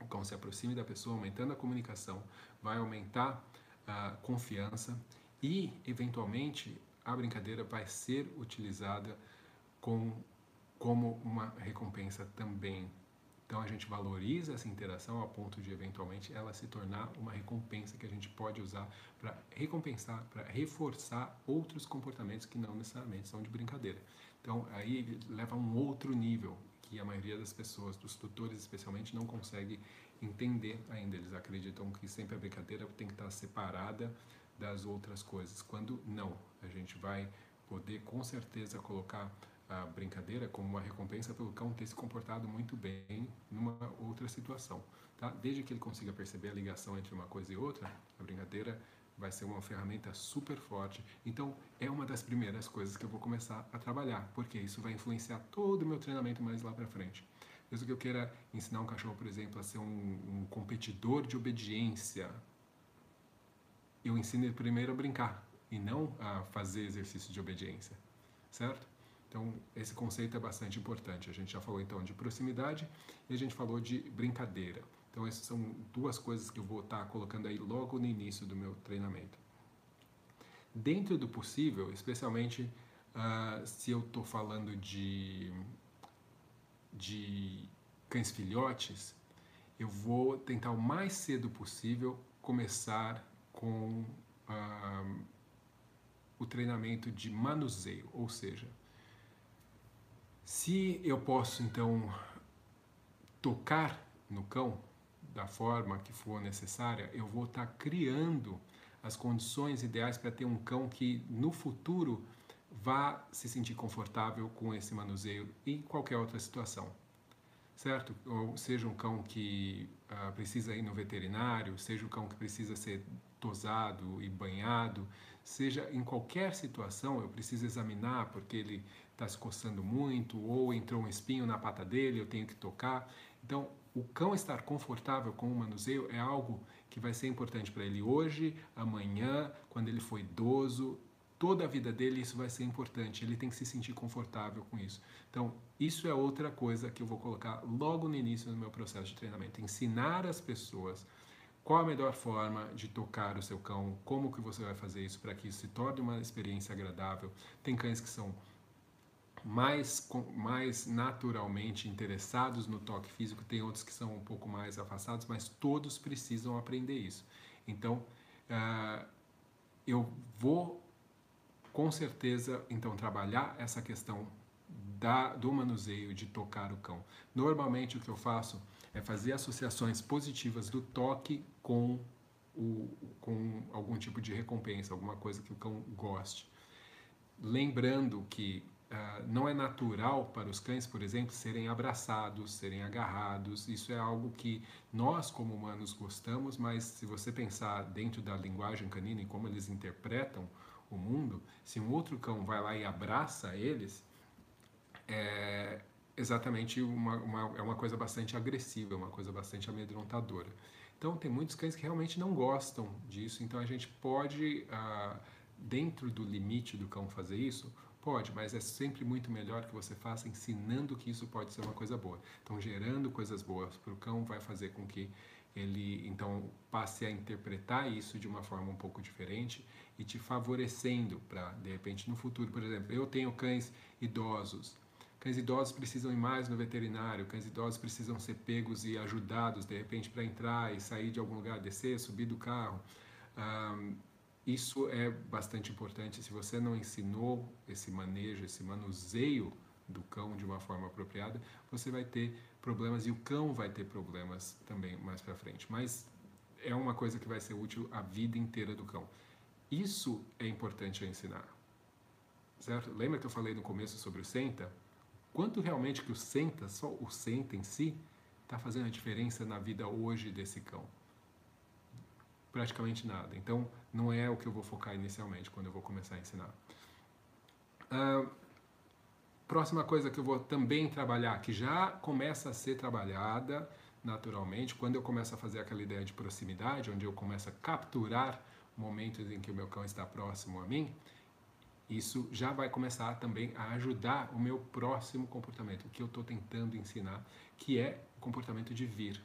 o cão se aproxime da pessoa, aumentando a comunicação, vai aumentar a confiança e, eventualmente, a brincadeira vai ser utilizada com, como uma recompensa também. Então a gente valoriza essa interação a ponto de eventualmente ela se tornar uma recompensa que a gente pode usar para recompensar, para reforçar outros comportamentos que não necessariamente são de brincadeira. Então aí leva a um outro nível que a maioria das pessoas, dos tutores especialmente, não consegue entender ainda. Eles acreditam que sempre a brincadeira tem que estar separada das outras coisas, quando não. A gente vai poder com certeza colocar a brincadeira como uma recompensa pelo cão ter se comportado muito bem numa outra situação, tá? Desde que ele consiga perceber a ligação entre uma coisa e outra, a brincadeira vai ser uma ferramenta super forte. Então, é uma das primeiras coisas que eu vou começar a trabalhar, porque isso vai influenciar todo o meu treinamento mais lá para frente. Mesmo que eu queira ensinar um cachorro, por exemplo, a ser um, um competidor de obediência, eu ensino ele primeiro a brincar e não a fazer exercício de obediência, certo? Então, esse conceito é bastante importante. A gente já falou então de proximidade e a gente falou de brincadeira. Então, essas são duas coisas que eu vou estar colocando aí logo no início do meu treinamento. Dentro do possível, especialmente uh, se eu estou falando de, de cães filhotes, eu vou tentar o mais cedo possível começar com uh, o treinamento de manuseio, ou seja, se eu posso então tocar no cão da forma que for necessária, eu vou estar criando as condições ideais para ter um cão que no futuro vá se sentir confortável com esse manuseio em qualquer outra situação. Certo? Ou seja um cão que uh, precisa ir no veterinário, seja um cão que precisa ser tosado e banhado, seja em qualquer situação, eu preciso examinar porque ele está se coçando muito, ou entrou um espinho na pata dele, eu tenho que tocar. Então, o cão estar confortável com o manuseio é algo que vai ser importante para ele hoje, amanhã, quando ele for idoso, toda a vida dele isso vai ser importante. Ele tem que se sentir confortável com isso. Então, isso é outra coisa que eu vou colocar logo no início do meu processo de treinamento. Ensinar as pessoas qual a melhor forma de tocar o seu cão, como que você vai fazer isso para que isso se torne uma experiência agradável. Tem cães que são mais, mais naturalmente interessados no toque físico, tem outros que são um pouco mais afastados, mas todos precisam aprender isso. Então, uh, eu vou com certeza então trabalhar essa questão da, do manuseio de tocar o cão. Normalmente o que eu faço é fazer associações positivas do toque com, o, com algum tipo de recompensa, alguma coisa que o cão goste. Lembrando que Uh, não é natural para os cães, por exemplo, serem abraçados, serem agarrados. Isso é algo que nós, como humanos, gostamos, mas se você pensar dentro da linguagem canina e como eles interpretam o mundo, se um outro cão vai lá e abraça eles, é exatamente uma, uma, é uma coisa bastante agressiva, uma coisa bastante amedrontadora. Então, tem muitos cães que realmente não gostam disso, então a gente pode, uh, dentro do limite do cão fazer isso, Pode, mas é sempre muito melhor que você faça ensinando que isso pode ser uma coisa boa. Então, gerando coisas boas para o cão vai fazer com que ele então passe a interpretar isso de uma forma um pouco diferente e te favorecendo para de repente no futuro, por exemplo, eu tenho cães idosos. Cães idosos precisam ir mais no veterinário, cães idosos precisam ser pegos e ajudados de repente para entrar e sair de algum lugar, descer, subir do carro. Isso é bastante importante. Se você não ensinou esse manejo, esse manuseio do cão de uma forma apropriada, você vai ter problemas e o cão vai ter problemas também mais para frente. Mas é uma coisa que vai ser útil a vida inteira do cão. Isso é importante a ensinar. Certo? Lembra que eu falei no começo sobre o senta? Quanto realmente que o senta, só o senta em si, está fazendo a diferença na vida hoje desse cão? Praticamente nada. Então, não é o que eu vou focar inicialmente quando eu vou começar a ensinar. Uh, Próxima coisa que eu vou também trabalhar, que já começa a ser trabalhada naturalmente, quando eu começo a fazer aquela ideia de proximidade, onde eu começo a capturar momentos em que o meu cão está próximo a mim, isso já vai começar também a ajudar o meu próximo comportamento, o que eu estou tentando ensinar, que é o comportamento de vir.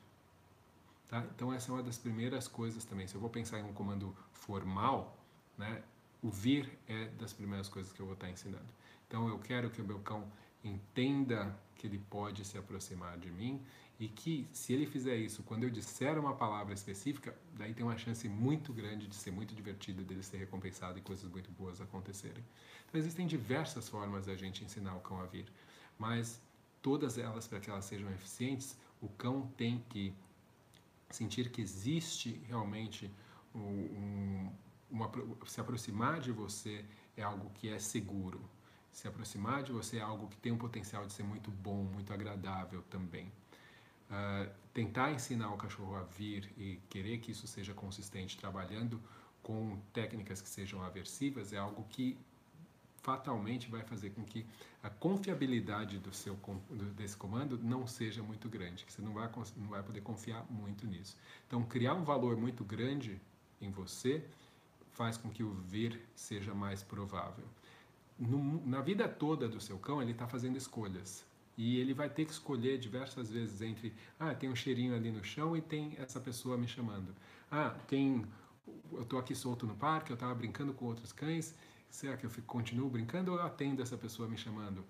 Tá? Então essa é uma das primeiras coisas também. Se eu vou pensar em um comando formal, né, o vir é das primeiras coisas que eu vou estar ensinando. Então eu quero que o meu cão entenda que ele pode se aproximar de mim e que se ele fizer isso, quando eu disser uma palavra específica, daí tem uma chance muito grande de ser muito divertido, dele ser recompensado e coisas muito boas acontecerem. Então existem diversas formas da gente ensinar o cão a vir, mas todas elas, para que elas sejam eficientes, o cão tem que sentir que existe realmente um, uma, se aproximar de você é algo que é seguro, se aproximar de você é algo que tem um potencial de ser muito bom, muito agradável também. Uh, tentar ensinar o cachorro a vir e querer que isso seja consistente, trabalhando com técnicas que sejam aversivas, é algo que fatalmente vai fazer com que a confiabilidade do seu desse comando não seja muito grande, que você não vai não vai poder confiar muito nisso. Então, criar um valor muito grande em você faz com que o vir seja mais provável no, na vida toda do seu cão, ele está fazendo escolhas. E ele vai ter que escolher diversas vezes entre, ah, tem um cheirinho ali no chão e tem essa pessoa me chamando. Ah, tem, eu estou aqui solto no parque, eu estava brincando com outros cães, será que eu fico, continuo brincando ou eu atendo essa pessoa me chamando?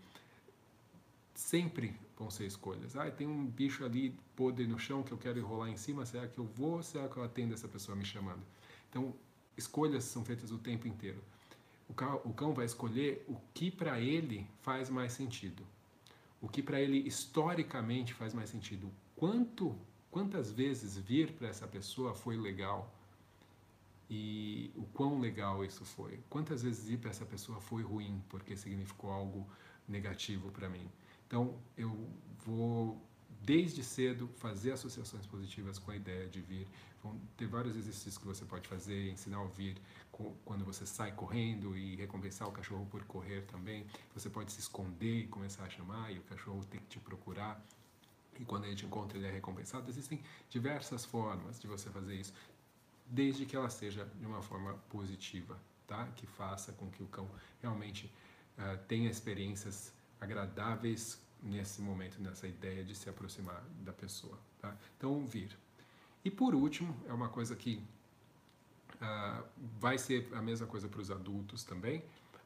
Sempre vão ser escolhas. Ah, tem um bicho ali podre no chão que eu quero enrolar em cima, será que eu vou ou será que eu atendo essa pessoa me chamando? Então, escolhas são feitas o tempo inteiro o cão, o cão vai escolher o que para ele faz mais sentido. O que para ele historicamente faz mais sentido. Quanto, quantas vezes vir para essa pessoa foi legal e o quão legal isso foi. Quantas vezes ir para essa pessoa foi ruim porque significou algo negativo para mim. Então eu vou desde cedo fazer associações positivas com a ideia de vir. Vão ter vários exercícios que você pode fazer, ensinar a ouvir quando você sai correndo e recompensar o cachorro por correr também. Você pode se esconder e começar a chamar e o cachorro tem que te procurar. E quando ele te encontra, ele é recompensado. Existem diversas formas de você fazer isso, desde que ela seja de uma forma positiva, tá? Que faça com que o cão realmente uh, tenha experiências agradáveis nesse momento, nessa ideia de se aproximar da pessoa. Tá? Então, vir. E por último, é uma coisa que uh, vai ser a mesma coisa para os adultos também,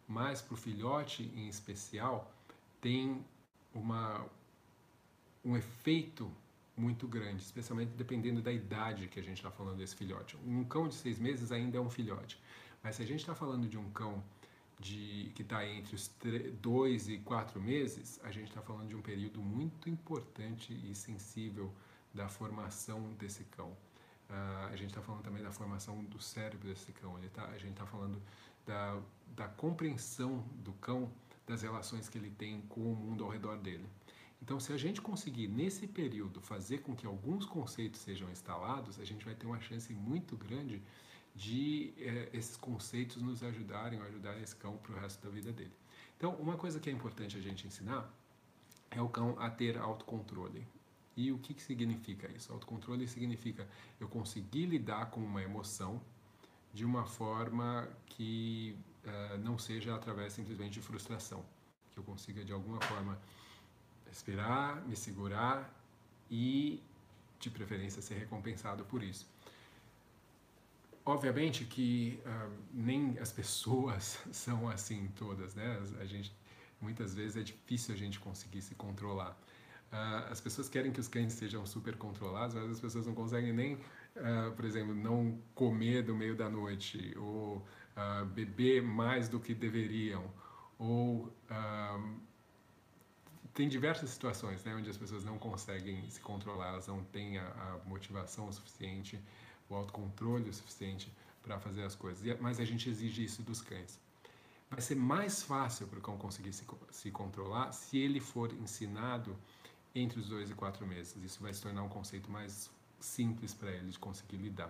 mas para o filhote em especial, tem uma, um efeito muito grande, especialmente dependendo da idade que a gente está falando desse filhote. Um cão de seis meses ainda é um filhote, mas se a gente está falando de um cão de, que está entre os dois e quatro meses, a gente está falando de um período muito importante e sensível da formação desse cão. Uh, a gente está falando também da formação do cérebro desse cão. Ele tá, a gente está falando da, da compreensão do cão das relações que ele tem com o mundo ao redor dele. Então, se a gente conseguir nesse período fazer com que alguns conceitos sejam instalados, a gente vai ter uma chance muito grande de é, esses conceitos nos ajudarem, ajudar esse cão para o resto da vida dele. Então, uma coisa que é importante a gente ensinar é o cão a ter autocontrole. E o que, que significa isso? Autocontrole significa eu conseguir lidar com uma emoção de uma forma que uh, não seja através simplesmente de frustração, que eu consiga de alguma forma respirar, me segurar e de preferência ser recompensado por isso. Obviamente que uh, nem as pessoas (laughs) são assim todas, né? A gente muitas vezes é difícil a gente conseguir se controlar. Uh, as pessoas querem que os cães sejam super controlados, mas as pessoas não conseguem nem, uh, por exemplo, não comer do meio da noite ou beber mais do que deveriam ou tem diversas situações né, onde as pessoas não conseguem se controlar, elas não têm a, a motivação suficiente, o autocontrole o suficiente para fazer as coisas. E, mas a gente exige isso dos cães. Vai ser mais fácil para o cão conseguir se, se controlar se ele for ensinado entre os dois e quatro meses. Isso vai se tornar um conceito mais simples para ele de conseguir lidar.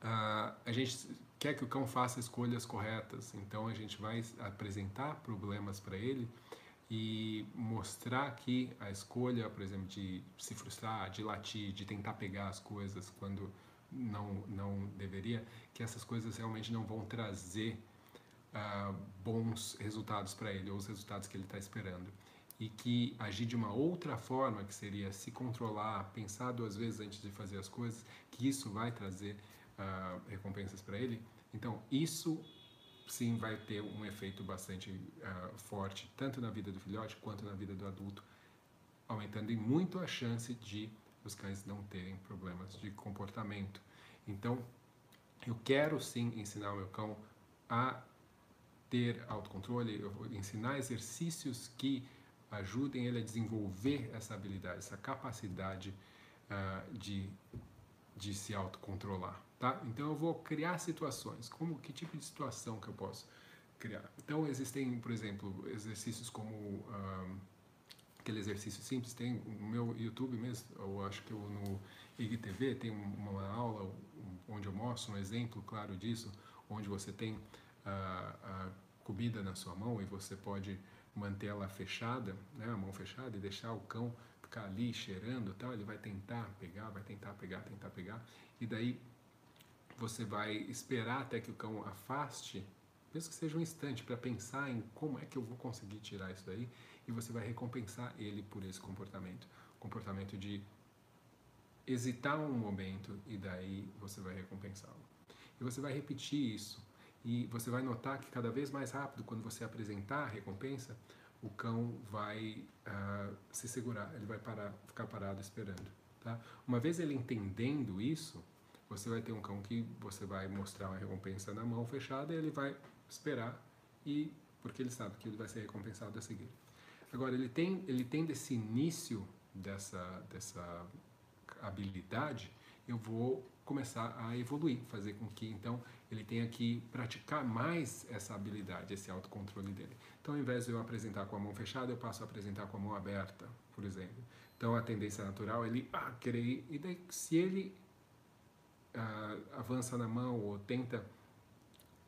Uh, a gente quer que o cão faça escolhas corretas, então a gente vai apresentar problemas para ele e mostrar que a escolha, por exemplo, de se frustrar, de latir, de tentar pegar as coisas quando não não deveria, que essas coisas realmente não vão trazer uh, bons resultados para ele ou os resultados que ele está esperando e que agir de uma outra forma, que seria se controlar, pensar duas vezes antes de fazer as coisas, que isso vai trazer uh, recompensas para ele. Então, isso sim vai ter um efeito bastante uh, forte, tanto na vida do filhote quanto na vida do adulto, aumentando em muito a chance de os cães não terem problemas de comportamento. Então, eu quero sim ensinar o meu cão a ter autocontrole, ensinar exercícios que ajudem ele a desenvolver essa habilidade, essa capacidade uh, de, de se autocontrolar tá? Então eu vou criar situações. Como que tipo de situação que eu posso criar? Então existem, por exemplo, exercícios como aquele exercício simples. Tem no meu YouTube mesmo, eu acho que eu, no IGTV tem uma aula onde eu mostro um exemplo claro disso, onde você tem a, a comida na sua mão e você pode manter ela fechada, né, a mão fechada e deixar o cão ficar ali cheirando, tal, ele vai tentar pegar, vai tentar pegar, tentar pegar, e daí você vai esperar até que o cão afaste, mesmo que seja um instante, para pensar em como é que eu vou conseguir tirar isso daí, e você vai recompensar ele por esse comportamento. Comportamento de hesitar um momento e daí você vai recompensá-lo. E você vai repetir isso. E você vai notar que cada vez mais rápido, quando você apresentar a recompensa, o cão vai uh, se segurar, ele vai parar, ficar parado esperando. Tá? Uma vez ele entendendo isso, você vai ter um cão que você vai mostrar uma recompensa na mão fechada e ele vai esperar e porque ele sabe que ele vai ser recompensado a seguir. Agora ele tem ele tem desse início dessa dessa habilidade, eu vou começar a evoluir, fazer com que então ele tenha que praticar mais essa habilidade, esse autocontrole dele. Então, ao invés de eu apresentar com a mão fechada, eu passo a apresentar com a mão aberta, por exemplo. Então, a tendência natural é ele ah, querer ir, e daí, se ele uh, avança na mão ou tenta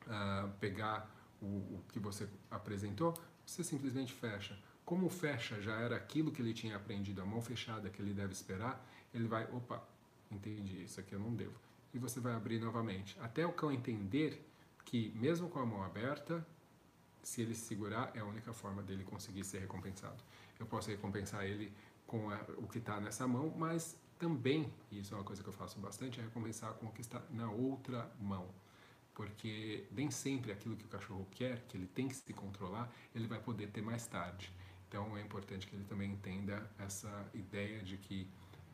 uh, pegar o, o, que você apresentou, você simplesmente fecha. Como fecha já era aquilo que ele tinha aprendido, a mão fechada que ele deve esperar, ele vai, opa, entendi, isso aqui eu não devo. E você vai abrir novamente. Até o cão entender que, mesmo com a mão aberta, se ele se segurar, é a única forma dele conseguir ser recompensado. Eu posso recompensar ele com a, o que está nessa mão, mas também, e isso é uma coisa que eu faço bastante, é recompensar com o que está na outra mão. Porque nem sempre aquilo que o cachorro quer, que ele tem que se controlar, ele vai poder ter mais tarde. Então é importante que ele também entenda essa ideia de que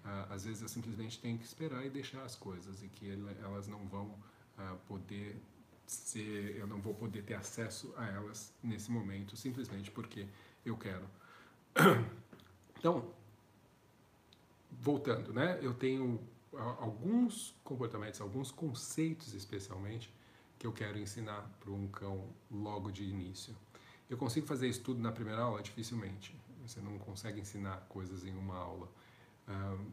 uh, às vezes eu simplesmente tenho que esperar e deixar as coisas e que ele, elas não vão uh, poder ser, eu não vou poder ter acesso a elas nesse momento simplesmente porque eu quero. (coughs) Então, voltando, né? Eu tenho alguns comportamentos, alguns conceitos especialmente que eu quero ensinar para um cão logo de início. Eu consigo fazer isso tudo na primeira aula? Dificilmente. Você não consegue ensinar coisas em uma aula.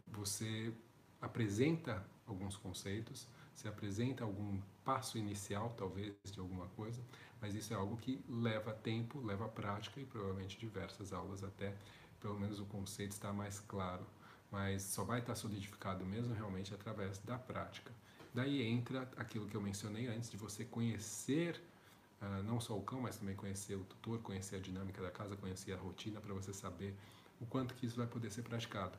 você apresenta alguns conceitos, você apresenta algum passo inicial, talvez, de alguma coisa, mas isso é algo que leva tempo, leva prática e provavelmente diversas aulas até pelo menos o conceito estar mais claro mas só vai estar solidificado mesmo realmente através da prática. Daí entra aquilo que eu mencionei antes de você conhecer uh, não só o cão, mas também conhecer o tutor, conhecer a dinâmica da casa, conhecer a rotina para você saber o quanto que isso vai poder ser praticado.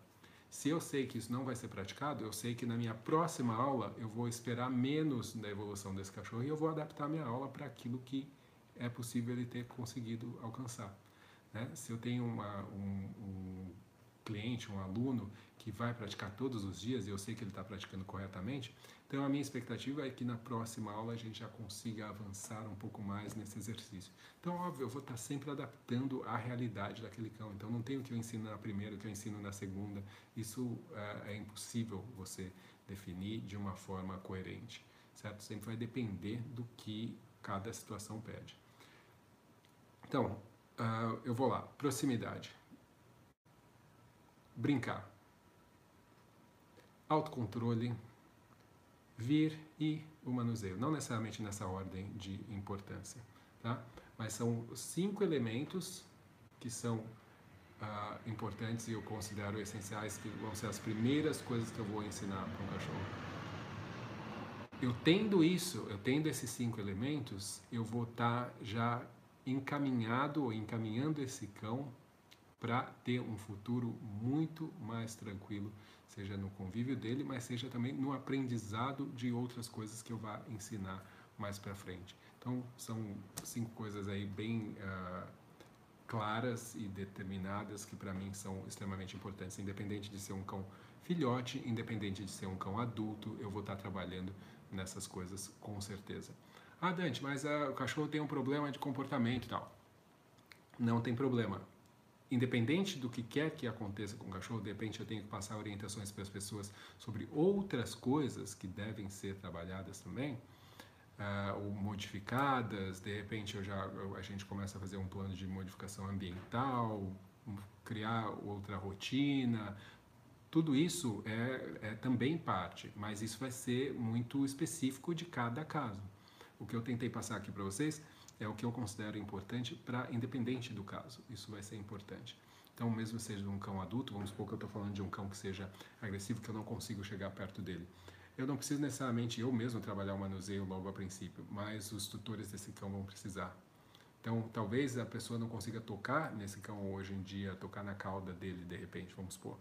Se eu sei que isso não vai ser praticado, eu sei que na minha próxima aula eu vou esperar menos da evolução desse cachorro e eu vou adaptar minha aula para aquilo que é possível ele ter conseguido alcançar. Né? Se eu tenho uma, um, um cliente, um aluno que vai praticar todos os dias e eu sei que ele está praticando corretamente, então a minha expectativa é que na próxima aula a gente já consiga avançar um pouco mais nesse exercício. Então, óbvio, eu vou estar tá sempre adaptando à realidade daquele cão. Então, não tem o que eu ensino na primeira, o que eu ensino na segunda. Isso é, é impossível você definir de uma forma coerente, certo? Sempre vai depender do que cada situação pede. Então, uh, eu vou lá. Proximidade. Brincar. Autocontrole. Vir e o manuseio. Não necessariamente nessa ordem de importância, tá? Mas são cinco elementos que são uh, importantes e eu considero essenciais, que vão ser as primeiras coisas que eu vou ensinar para um cachorro. Eu tendo isso, eu tendo esses cinco elementos, eu vou estar tá já encaminhado ou encaminhando esse cão para ter um futuro muito mais tranquilo, seja no convívio dele, mas seja também no aprendizado de outras coisas que eu vá ensinar mais para frente. Então, são cinco coisas aí bem uh, claras e determinadas que para mim são extremamente importantes, independente de ser um cão filhote, independente de ser um cão adulto, eu vou estar tá trabalhando nessas coisas com certeza. Ah, Dante, mas uh, o cachorro tem um problema de comportamento e tal. Não tem problema. Independente do que quer que aconteça com o cachorro, de repente eu tenho que passar orientações para as pessoas sobre outras coisas que devem ser trabalhadas também, uh, ou modificadas. De repente eu já, a gente começa a fazer um plano de modificação ambiental, criar outra rotina, tudo isso é, é, também parte, mas isso vai ser muito específico de cada caso. O que eu tentei passar aqui para vocês é o que eu considero importante para independente do caso. Isso vai ser importante. Então, mesmo seja de um cão adulto, vamos supor que eu estou falando de um cão que seja agressivo, que eu não consigo chegar perto dele. Eu não preciso necessariamente eu mesmo trabalhar o manuseio logo a princípio, mas os tutores desse cão vão precisar. Então, talvez a pessoa não consiga tocar nesse cão hoje em dia, tocar na cauda dele de repente, vamos supor.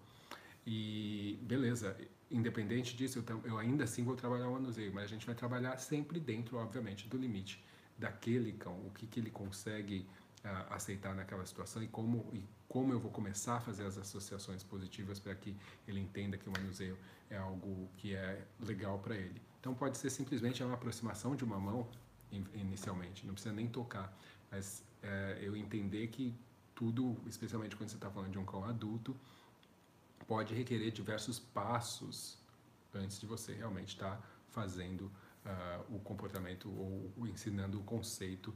E beleza, independente disso, eu, eu ainda assim vou trabalhar o manuseio, mas a gente vai trabalhar sempre dentro, obviamente, do limite daquele cão, o que, que ele consegue uh, aceitar naquela situação e como, e como eu vou começar a fazer as associações positivas para que ele entenda que o manuseio é algo que é legal para ele. Então pode ser simplesmente uma aproximação de uma mão inicialmente, não precisa nem tocar, mas uh, eu entender que tudo, especialmente quando você está falando de um cão adulto, pode requerer diversos passos antes de você realmente estar tá fazendo uh, o comportamento ou ensinando o conceito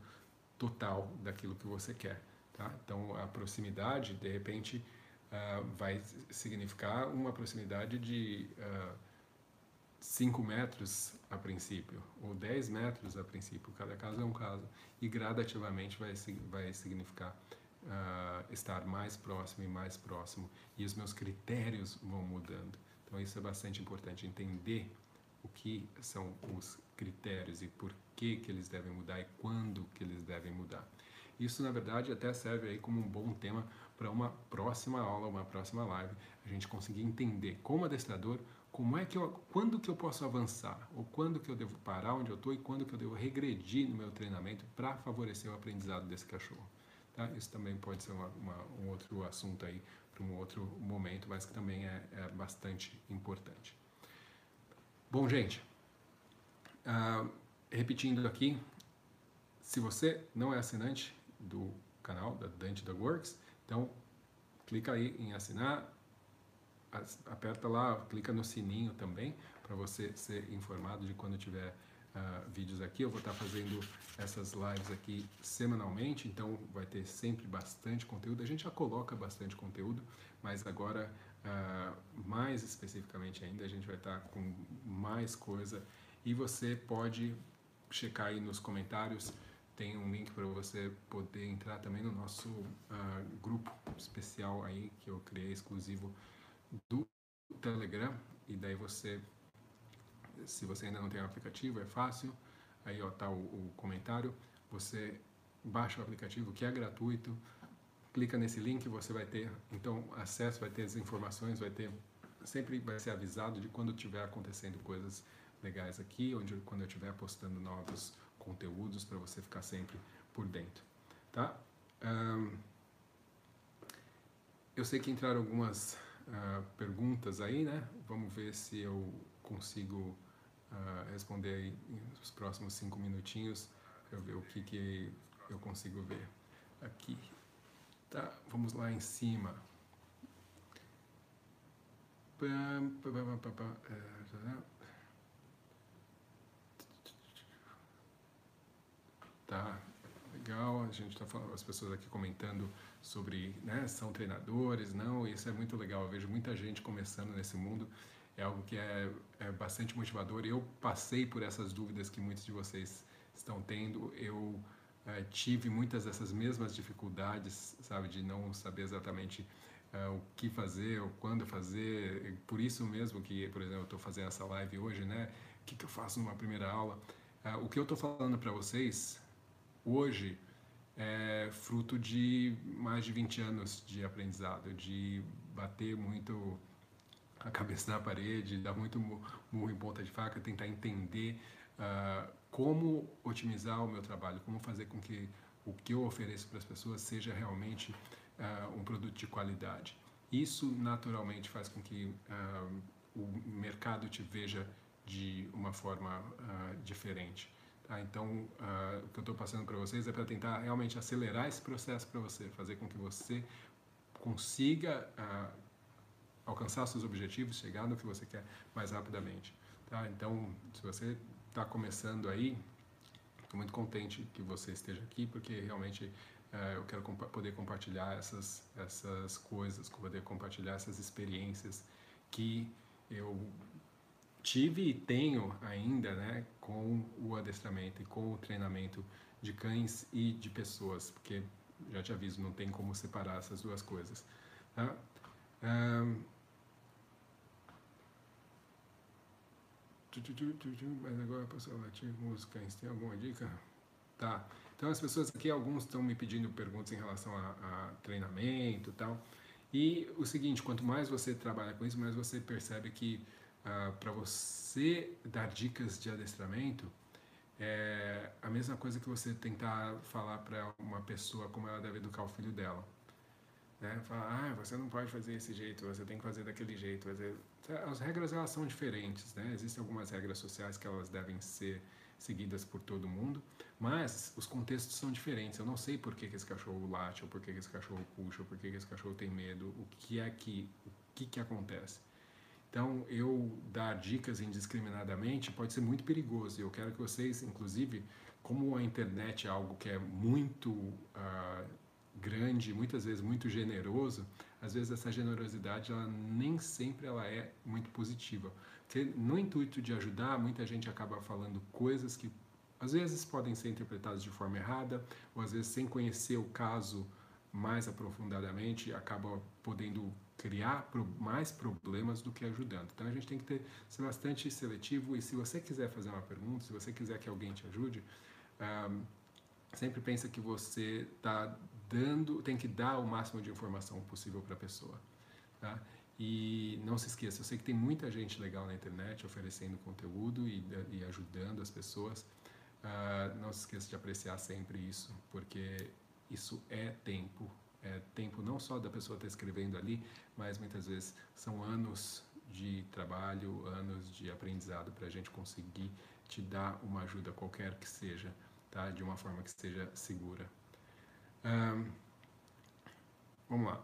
total daquilo que você quer. Tá? Então, a proximidade, de repente, uh, vai significar uma proximidade de 5 uh, metros a princípio, ou 10 metros a princípio, cada caso é um caso, e gradativamente vai, vai significar uh, estar mais próximo e mais próximo e os meus critérios vão mudando. Então isso é bastante importante entender o que são os critérios e por que que eles devem mudar e quando que eles devem mudar. Isso na verdade até serve aí como um bom tema para uma próxima aula, uma próxima live, a gente conseguir entender como adestrador como é que eu, quando que eu posso avançar, ou quando que eu devo parar onde eu estou e quando que eu devo regredir no meu treinamento para favorecer o aprendizado desse cachorro. Tá? Isso também pode ser uma, uma, um outro assunto aí para um outro momento, mas que também é, é bastante importante. Bom, gente, uh, repetindo aqui, se você não é assinante do canal da Dante Dog Works, então clica aí em assinar, aperta lá, clica no sininho também para você ser informado de quando tiver uh, vídeos aqui. Eu vou estar fazendo essas lives aqui semanalmente, então vai ter sempre bastante conteúdo. A gente já coloca bastante conteúdo, mas agora, uh, mais especificamente ainda, a gente vai estar com mais coisa e você pode checar aí nos comentários. Tem um link para você poder entrar também no nosso uh, grupo especial aí que eu criei exclusivo do Telegram e daí você se você ainda não tem o aplicativo, é fácil. Aí ó, tá o, o comentário. você baixa o aplicativo que é gratuito, clica nesse link, você vai ter então acesso, vai ter as informações, vai ter sempre vai ser avisado de quando tiver acontecendo coisas legais aqui, onde quando eu estiver postando novos conteúdos para você ficar sempre por dentro, tá? Um, eu sei que entraram algumas uh, perguntas aí, né? Vamos ver se eu consigo uh, responder aí nos próximos cinco minutinhos, para ver o que, que eu consigo ver aqui. Tá, vamos lá em cima. Tá, legal. A gente está falando, as pessoas aqui comentando sobre, né, são treinadores, não, isso é muito legal. Eu vejo muita gente começando nesse mundo. É algo que é, é bastante motivador. Eu passei por essas dúvidas que muitos de vocês estão tendo. Eu é, tive muitas dessas mesmas dificuldades, sabe, de não saber exatamente é, o que fazer, ou quando fazer. Por isso mesmo que, por exemplo, eu estou fazendo essa live hoje, né? O que, que eu faço numa primeira aula? É, o que eu estou falando para vocês hoje é fruto de mais de 20 anos de aprendizado, de bater muito a cabeça na parede, dar muito murro em ponta de faca, tentar entender uh, como otimizar o meu trabalho, como fazer com que o que eu ofereço para as pessoas seja realmente uh, um produto de qualidade. Isso naturalmente faz com que uh, o mercado te veja de uma forma uh, diferente. Tá? Então, o que eu estou passando para vocês é para tentar realmente acelerar esse processo para você, fazer com que você consiga alcançar seus objetivos, chegar no que você quer mais rapidamente. Tá? Então, se você está começando aí, estou muito contente que você esteja aqui, porque realmente é, eu quero compa poder compartilhar essas, essas coisas, poder compartilhar essas experiências que eu tive e tenho ainda né, com o adestramento e com o treinamento de cães e de pessoas, porque já te aviso, não tem como separar essas duas coisas. Tá? Um, Mas agora latir música. Tem alguma dica? Tá. Então as pessoas aqui, alguns estão me pedindo perguntas em relação a, a treinamento e tal. E o seguinte, quanto mais você trabalha com isso, mais você percebe que uh, para você dar dicas de adestramento, é a mesma coisa que você tentar falar para uma pessoa como ela deve educar o filho dela. Né? Ah, você não pode fazer esse jeito, você tem que fazer daquele jeito. As regras elas são diferentes, né? Existem algumas regras sociais que elas devem ser seguidas por todo mundo, mas os contextos são diferentes. Eu não sei por que, que esse cachorro late, ou por que, que esse cachorro puxa, ou por que, que esse cachorro tem medo, o que é que, o que, que acontece. Então, eu dar dicas indiscriminadamente pode ser muito perigoso. Eu quero que vocês, inclusive, como a internet é algo que é muito uh, grande, muitas vezes muito generoso, às vezes essa generosidade ela nem sempre ela é muito positiva. Porque no intuito de ajudar, muita gente acaba falando coisas que às vezes podem ser interpretadas de forma errada, ou às vezes sem conhecer o caso mais aprofundadamente, acaba podendo criar mais problemas do que ajudando. Então a gente tem que ter, ser bastante seletivo e se você quiser fazer uma pergunta, se você quiser que alguém te ajude, um, sempre pensa que você está dando, tem que dar o máximo de informação possível para a pessoa. Tá? E não se esqueça, eu sei que tem muita gente legal na internet oferecendo conteúdo e, e ajudando as pessoas. Uh, não se esqueça de apreciar sempre isso, porque isso é tempo. É tempo não só da pessoa estar escrevendo ali, mas muitas vezes são anos de trabalho, anos de aprendizado para a gente conseguir te dar uma ajuda qualquer que seja, tá? de uma forma que seja segura. Um, vamos lá.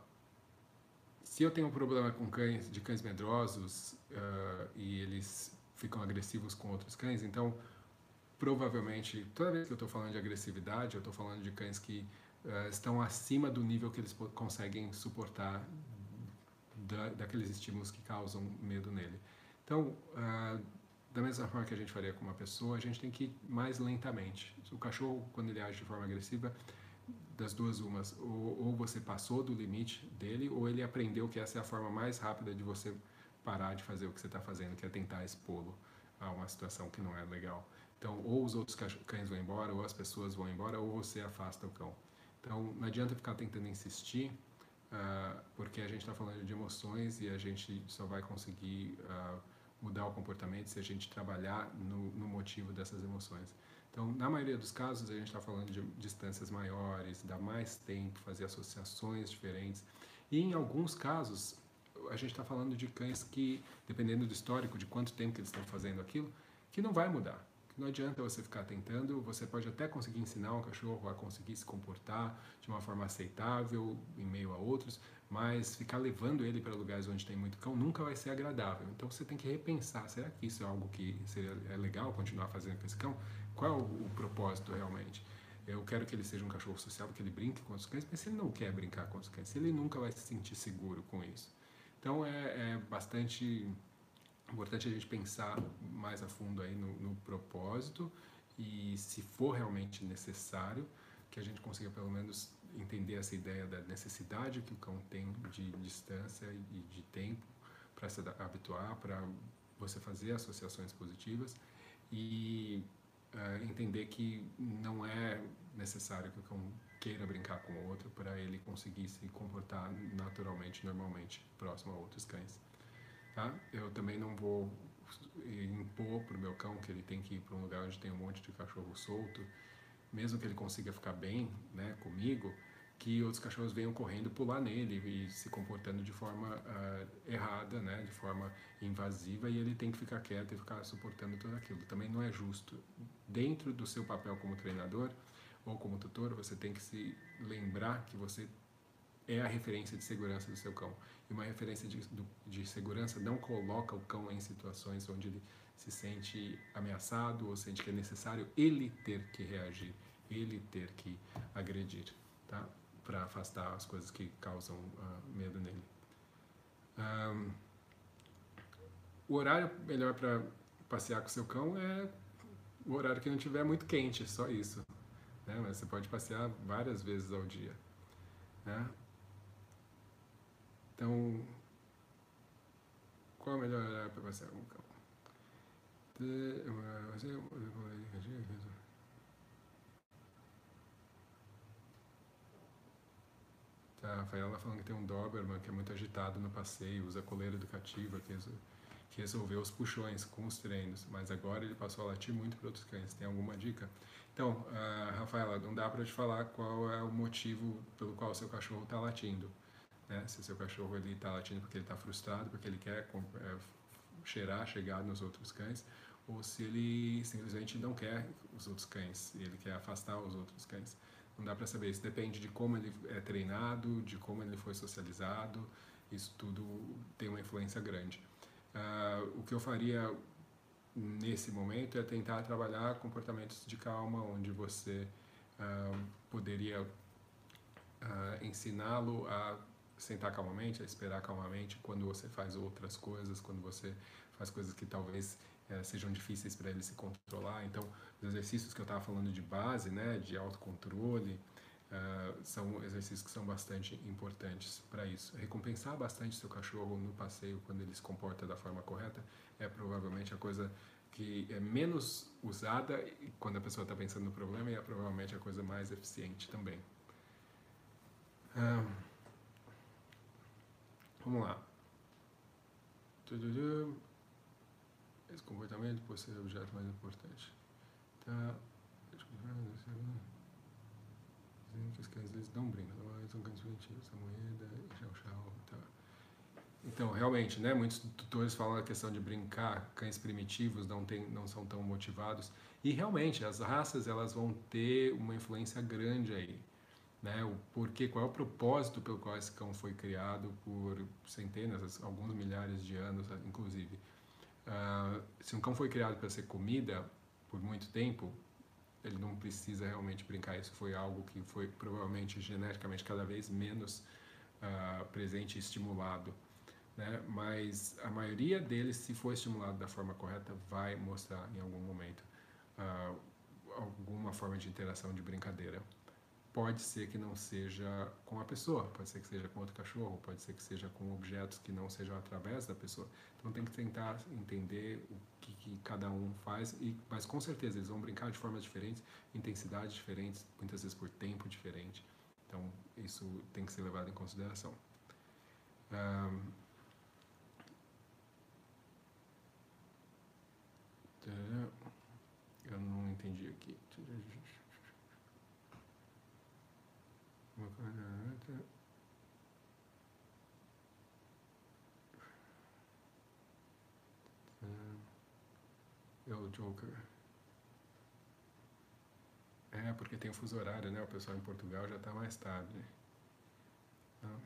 Se eu tenho um problema com cães, de cães medrosos uh, e eles ficam agressivos com outros cães, então provavelmente toda vez que eu estou falando de agressividade, eu estou falando de cães que uh, estão acima do nível que eles conseguem suportar da, daqueles estímulos que causam medo nele. Então, uh, da mesma forma que a gente faria com uma pessoa, a gente tem que ir mais lentamente. O cachorro, quando ele age de forma agressiva, das duas umas, ou, ou, você passou do limite dele, ou ele aprendeu que essa é a forma mais rápida de você parar de fazer o que você está fazendo, que é tentar expô-lo a uma situação que não é legal. Então, ou os outros cães vão embora, ou as pessoas vão embora, ou você afasta o cão. Então, não adianta ficar tentando insistir, uh, porque a gente está falando de emoções e a gente só vai conseguir uh, mudar o comportamento se a gente trabalhar no, no motivo dessas emoções. Então, na maioria dos casos, a gente está falando de distâncias maiores, dar mais tempo, fazer associações diferentes. E em alguns casos, a gente está falando de cães que, dependendo do histórico, de quanto tempo que eles estão fazendo aquilo, que não vai mudar. Não adianta você ficar tentando, você pode até conseguir ensinar um cachorro a conseguir se comportar de uma forma aceitável em meio a outros, mas ficar levando ele para lugares onde tem muito cão nunca vai ser agradável. Então você tem que repensar, será que isso é algo que seria é legal continuar fazendo com esse cão? Qual é o, propósito realmente? Eu quero que ele seja um cachorro social, que ele brinque com os cães, mas se ele não quer brincar com os cães, ele nunca vai se sentir seguro com isso. Então é, é bastante importante a gente pensar mais a fundo aí no, no, propósito e se for realmente necessário que a gente consiga pelo menos entender essa ideia da necessidade que o cão tem de distância e de tempo para se habituar, para você fazer associações positivas e uh, entender que não é necessário que o cão queira brincar com o outro para ele conseguir se comportar naturalmente, normalmente, próximo a outros cães. Tá? Eu também não vou impor para o meu cão que ele tem que ir para um lugar onde tem um monte de cachorro solto, mesmo que ele consiga ficar bem né, comigo, que outros cachorros venham correndo pular nele e se comportando de forma uh, errada, né, de forma invasiva, e ele tem que ficar quieto e ficar suportando tudo aquilo. Também não é justo. Dentro do seu papel como treinador ou como tutor, você tem que se lembrar que você é a referência de segurança do seu cão. E uma referência de, de segurança não coloca o cão em situações onde ele se sente ameaçado ou sente que é necessário ele ter que reagir, ele ter que agredir, tá? Para afastar as coisas que causam uh, medo nele. Um, o horário melhor para passear com seu cão é o horário que não tiver muito quente, só isso. Né? Mas você pode passear várias vezes ao dia. Né? Então, qual é o melhor horário para passear com o cão? A Rafaela falando que tem um Doberman que é muito agitado no passeio, usa coleira educativa, que, que resolveu os puxões com os treinos, mas agora ele passou a latir muito para outros cães. Tem alguma dica? Então, uh, Rafaela, não dá para te falar qual é o motivo pelo qual o seu cachorro está latindo. Né? Se seu cachorro está latindo porque ele está frustrado, porque ele quer é, cheirar, chegar nos outros cães, ou se ele simplesmente não quer os outros cães, ele quer afastar os outros cães. Não dá para saber, isso depende de como ele é treinado, de como ele foi socializado, isso tudo tem uma influência grande. Uh, o que eu faria nesse momento é tentar trabalhar comportamentos de calma, onde você uh, poderia uh, ensiná-lo a sentar calmamente, a esperar calmamente quando você faz outras coisas, quando você faz coisas que talvez é, sejam difíceis para ele se controlar. Então, os exercícios que eu estava falando de base, né, de autocontrole, uh, são exercícios que são bastante importantes para isso. Recompensar bastante seu cachorro no passeio quando ele se comporta da forma correta é provavelmente a coisa que é menos usada quando a pessoa está pensando no problema e é provavelmente a coisa mais eficiente também. Vamos lá. Esse comportamento pode ser o objeto mais importante. Tá. Dizendo que os cães deles não brincam, são cães primitivos, a moeda, tá. Então, realmente, né, muitos tutores falam a questão de brincar, cães primitivos não, tem, não são tão motivados. E realmente, as raças elas vão ter uma influência grande aí né, o porquê, qual é o propósito pelo qual esse cão foi criado por centenas, alguns milhares de anos, inclusive. Uh, se um cão foi criado para ser comida por muito tempo, ele não precisa realmente brincar. Isso foi algo que foi provavelmente geneticamente cada vez menos uh, presente e estimulado. Né? Mas a maioria deles, se for estimulado da forma correta, vai mostrar em algum momento uh, alguma forma de interação, de brincadeira. Pode ser que não seja com a pessoa, pode ser que seja com outro cachorro, pode ser que seja com objetos que não sejam através da pessoa. Então tem que tentar entender o que, que cada um faz, e, mas com certeza eles vão brincar de formas diferentes, intensidades diferentes, muitas vezes por tempo diferente. Então isso tem que ser levado em consideração. Um, eu não entendi aqui. É o Joker. É, porque tem o fuso horário, né? O pessoal em Portugal já está mais tarde. Então,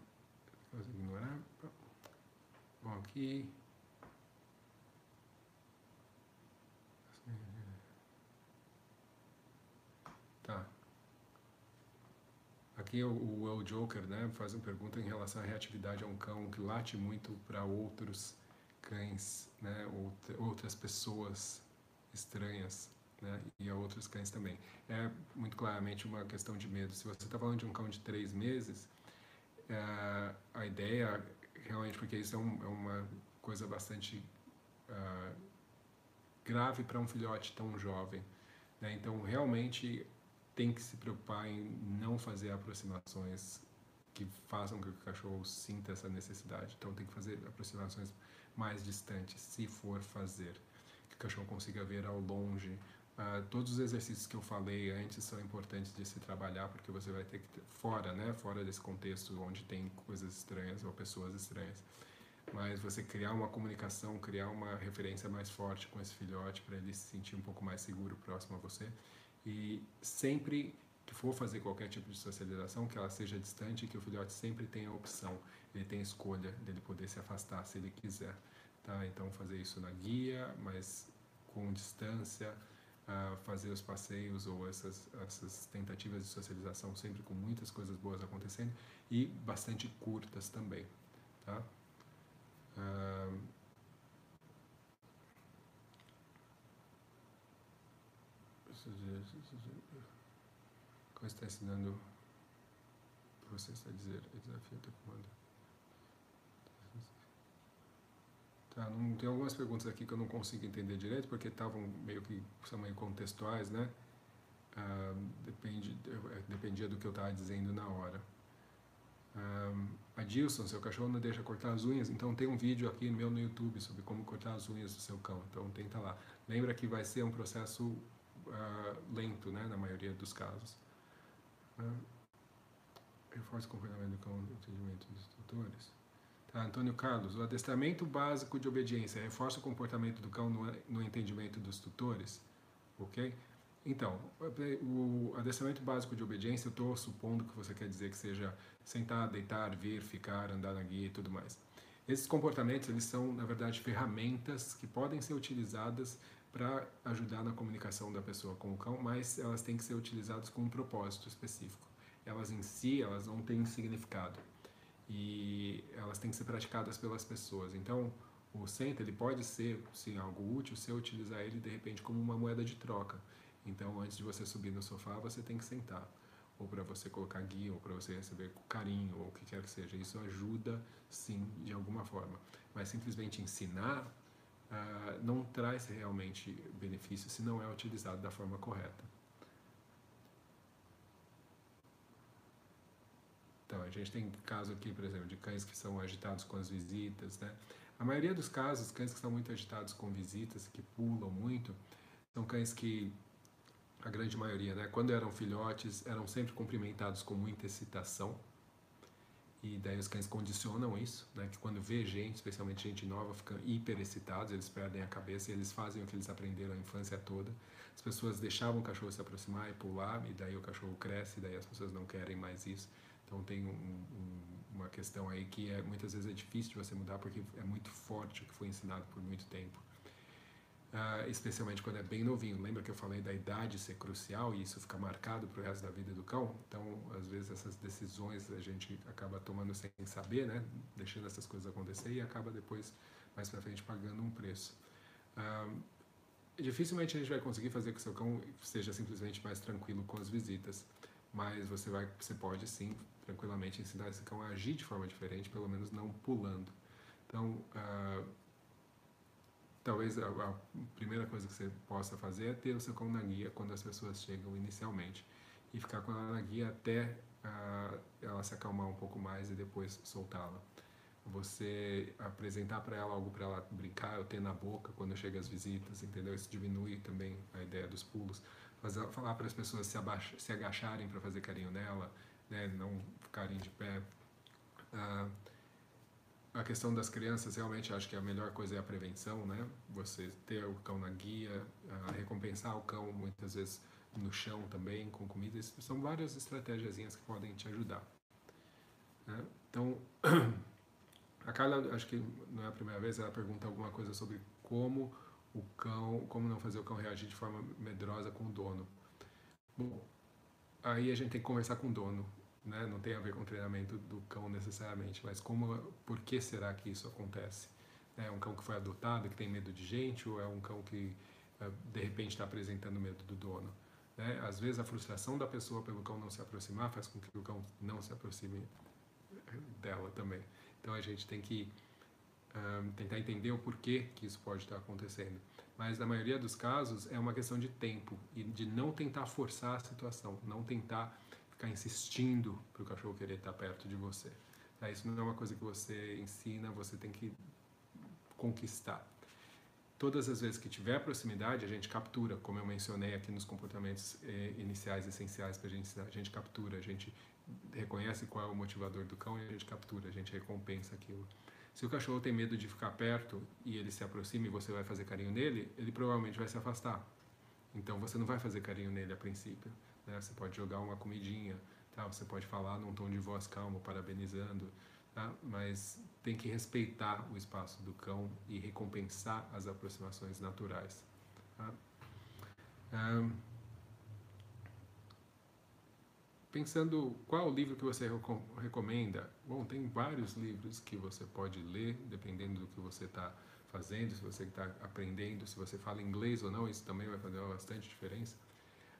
ignorar. Bom, aqui. Tá. Aqui o, o, Joker né, faz uma pergunta em relação à reatividade a um cão que late muito para outros cães, né, outras pessoas estranhas né, e a outros cães também. É muito claramente uma questão de medo. Se você está falando de um cão de três meses, é, a ideia realmente, porque isso é, um, é uma coisa bastante uh, grave para um filhote tão jovem. Né? Então, realmente tem que se preocupar em não fazer aproximações que façam que o cachorro sinta essa necessidade. Então, tem que fazer aproximações mais distantes, se for fazer, que o cachorro consiga ver ao longe. Uh, todos os exercícios que eu falei antes são importantes de se trabalhar, porque você vai ter que ter, fora, né, fora desse contexto onde tem coisas estranhas ou pessoas estranhas, mas você criar uma comunicação, criar uma referência mais forte com esse filhote para ele se sentir um pouco mais seguro próximo a você e sempre que for fazer qualquer tipo de socialização, que ela seja distante, que o filhote sempre tenha a opção, ele tem a escolha dele poder se afastar se ele quiser, tá? Então fazer isso na guia, mas com distância, uh, fazer os passeios ou essas, essas tentativas de socialização sempre com muitas coisas boas acontecendo e bastante curtas também, tá? Uh, Como está ensinando você está dizer é desafio do comando. Tá, não, tem algumas perguntas aqui que eu não consigo entender direito porque estavam meio que meio contextuais, né? Depende, é, dependia do que eu estava dizendo na hora. Um, Adilson, seu cachorro não deixa cortar as unhas, então tem um vídeo aqui meu no YouTube sobre como cortar as unhas do seu cão, então tenta lá. Lembra que vai ser um processo uh, lento, né, na maioria dos casos. Uh, reforça o comportamento do cão no entendimento dos tutores. Tá, Antônio Carlos, o adestramento básico de obediência reforça o comportamento do cão no, no entendimento dos tutores, ok? Então, o adestramento básico de obediência, eu estou supondo que você quer dizer que seja sentar, deitar, vir, ficar, andar na guia e tudo mais. Esses comportamentos, eles são, na verdade, ferramentas que podem ser utilizadas para ajudar na comunicação da pessoa com o cão, mas elas têm que ser utilizadas com um propósito específico. Elas em si, elas não têm significado e elas têm que ser praticadas pelas pessoas. Então, o senta ele pode ser, sim, algo útil se eu utilizar ele de repente como uma moeda de troca. Então, antes de você subir no sofá, você tem que sentar, ou para você colocar guia, ou para você receber carinho, ou o que quer que seja. Isso ajuda, sim, de alguma forma. Mas simplesmente ensinar uh, não traz realmente benefício se não é utilizado da forma correta. Então, a gente tem caso aqui, por exemplo, de cães que são agitados com as visitas, né? A maioria dos casos, cães que são muito agitados com visitas, que pulam muito, são cães que, a grande maioria, né, quando eram filhotes, eram sempre cumprimentados com muita excitação. E daí os cães condicionam isso, né, que quando vê gente, especialmente gente nova, ficam hiper excitados, eles perdem a cabeça e eles fazem o que eles aprenderam a infância toda. As pessoas deixavam o cachorro se aproximar e pular, e daí o cachorro cresce, e daí as pessoas não querem mais isso. Então tem um, um, uma questão aí que é, muitas vezes é difícil de você mudar porque é muito forte o que foi ensinado por muito tempo. Uh, especialmente quando é bem novinho. Lembra que eu falei da idade ser crucial e isso fica marcado para o resto da vida do cão? Então, às vezes, essas decisões a gente acaba tomando sem saber, né? deixando essas coisas acontecer e acaba depois, mais para frente, pagando um preço. Uh, dificilmente a gente vai conseguir fazer que o seu cão seja simplesmente mais tranquilo com as visitas mas você vai, você pode sim tranquilamente ensinar esse cão a agir de forma diferente, pelo menos não pulando. Então, uh, talvez a, a, primeira coisa que você possa fazer é ter o seu cão na guia quando as pessoas chegam inicialmente e ficar com ela na guia até uh, ela se acalmar um pouco mais e depois soltá-la. Você apresentar para ela algo para ela brincar, ou ter na boca quando chega as visitas, entendeu? Isso diminui também a ideia dos pulos. Fazer, falar para as pessoas se, abaixa, se agacharem para fazer carinho nela, né? não ficarem de pé. Uh, a questão das crianças, realmente acho que a melhor coisa é a prevenção, né? Você ter o cão na guia, recompensar o cão muitas vezes no chão também, com comida. São várias estratégias que podem te ajudar. Né? Então, (clears throat) a Carla, acho que não é a primeira vez, ela pergunta alguma coisa sobre como o cão, como não fazer o cão reagir de forma medrosa com o dono. Bom, aí a gente tem que conversar com o dono, né? Não tem a ver com o treinamento do cão necessariamente, mas como, por que será que isso acontece? É um cão que foi adotado, que tem medo de gente, ou é um cão que eh, de repente está apresentando medo do dono? Né? Às vezes a frustração da pessoa pelo cão não se aproximar faz com que o cão não se aproxime dela também. Então a gente tem que um, tentar entender o porquê que isso pode estar acontecendo. Mas na maioria dos casos é uma questão de tempo e de não tentar forçar a situação, não tentar ficar insistindo para o cachorro querer estar perto de você. Tá? Isso não é uma coisa que você ensina, você tem que conquistar todas as vezes que tiver proximidade, a gente captura, como eu mencionei aqui nos comportamentos eh, iniciais essenciais para a gente ensinar, a gente captura, a gente reconhece qual é o motivador do cão e a gente captura, a gente recompensa aquilo. Se o cachorro tem medo de ficar perto e ele se aproxima e você vai fazer carinho nele, ele provavelmente vai se afastar. Então você não vai fazer carinho nele a princípio. Né? Você pode jogar uma comidinha, tá? você pode falar num tom de voz calmo, parabenizando, tá? mas tem que respeitar o espaço do cão e recompensar as aproximações naturais. Tá? Pensando qual livro que você recomenda, bom, tem vários livros que você pode ler, dependendo do que você está fazendo, se você está aprendendo, se você fala inglês ou não, isso também vai fazer bastante diferença.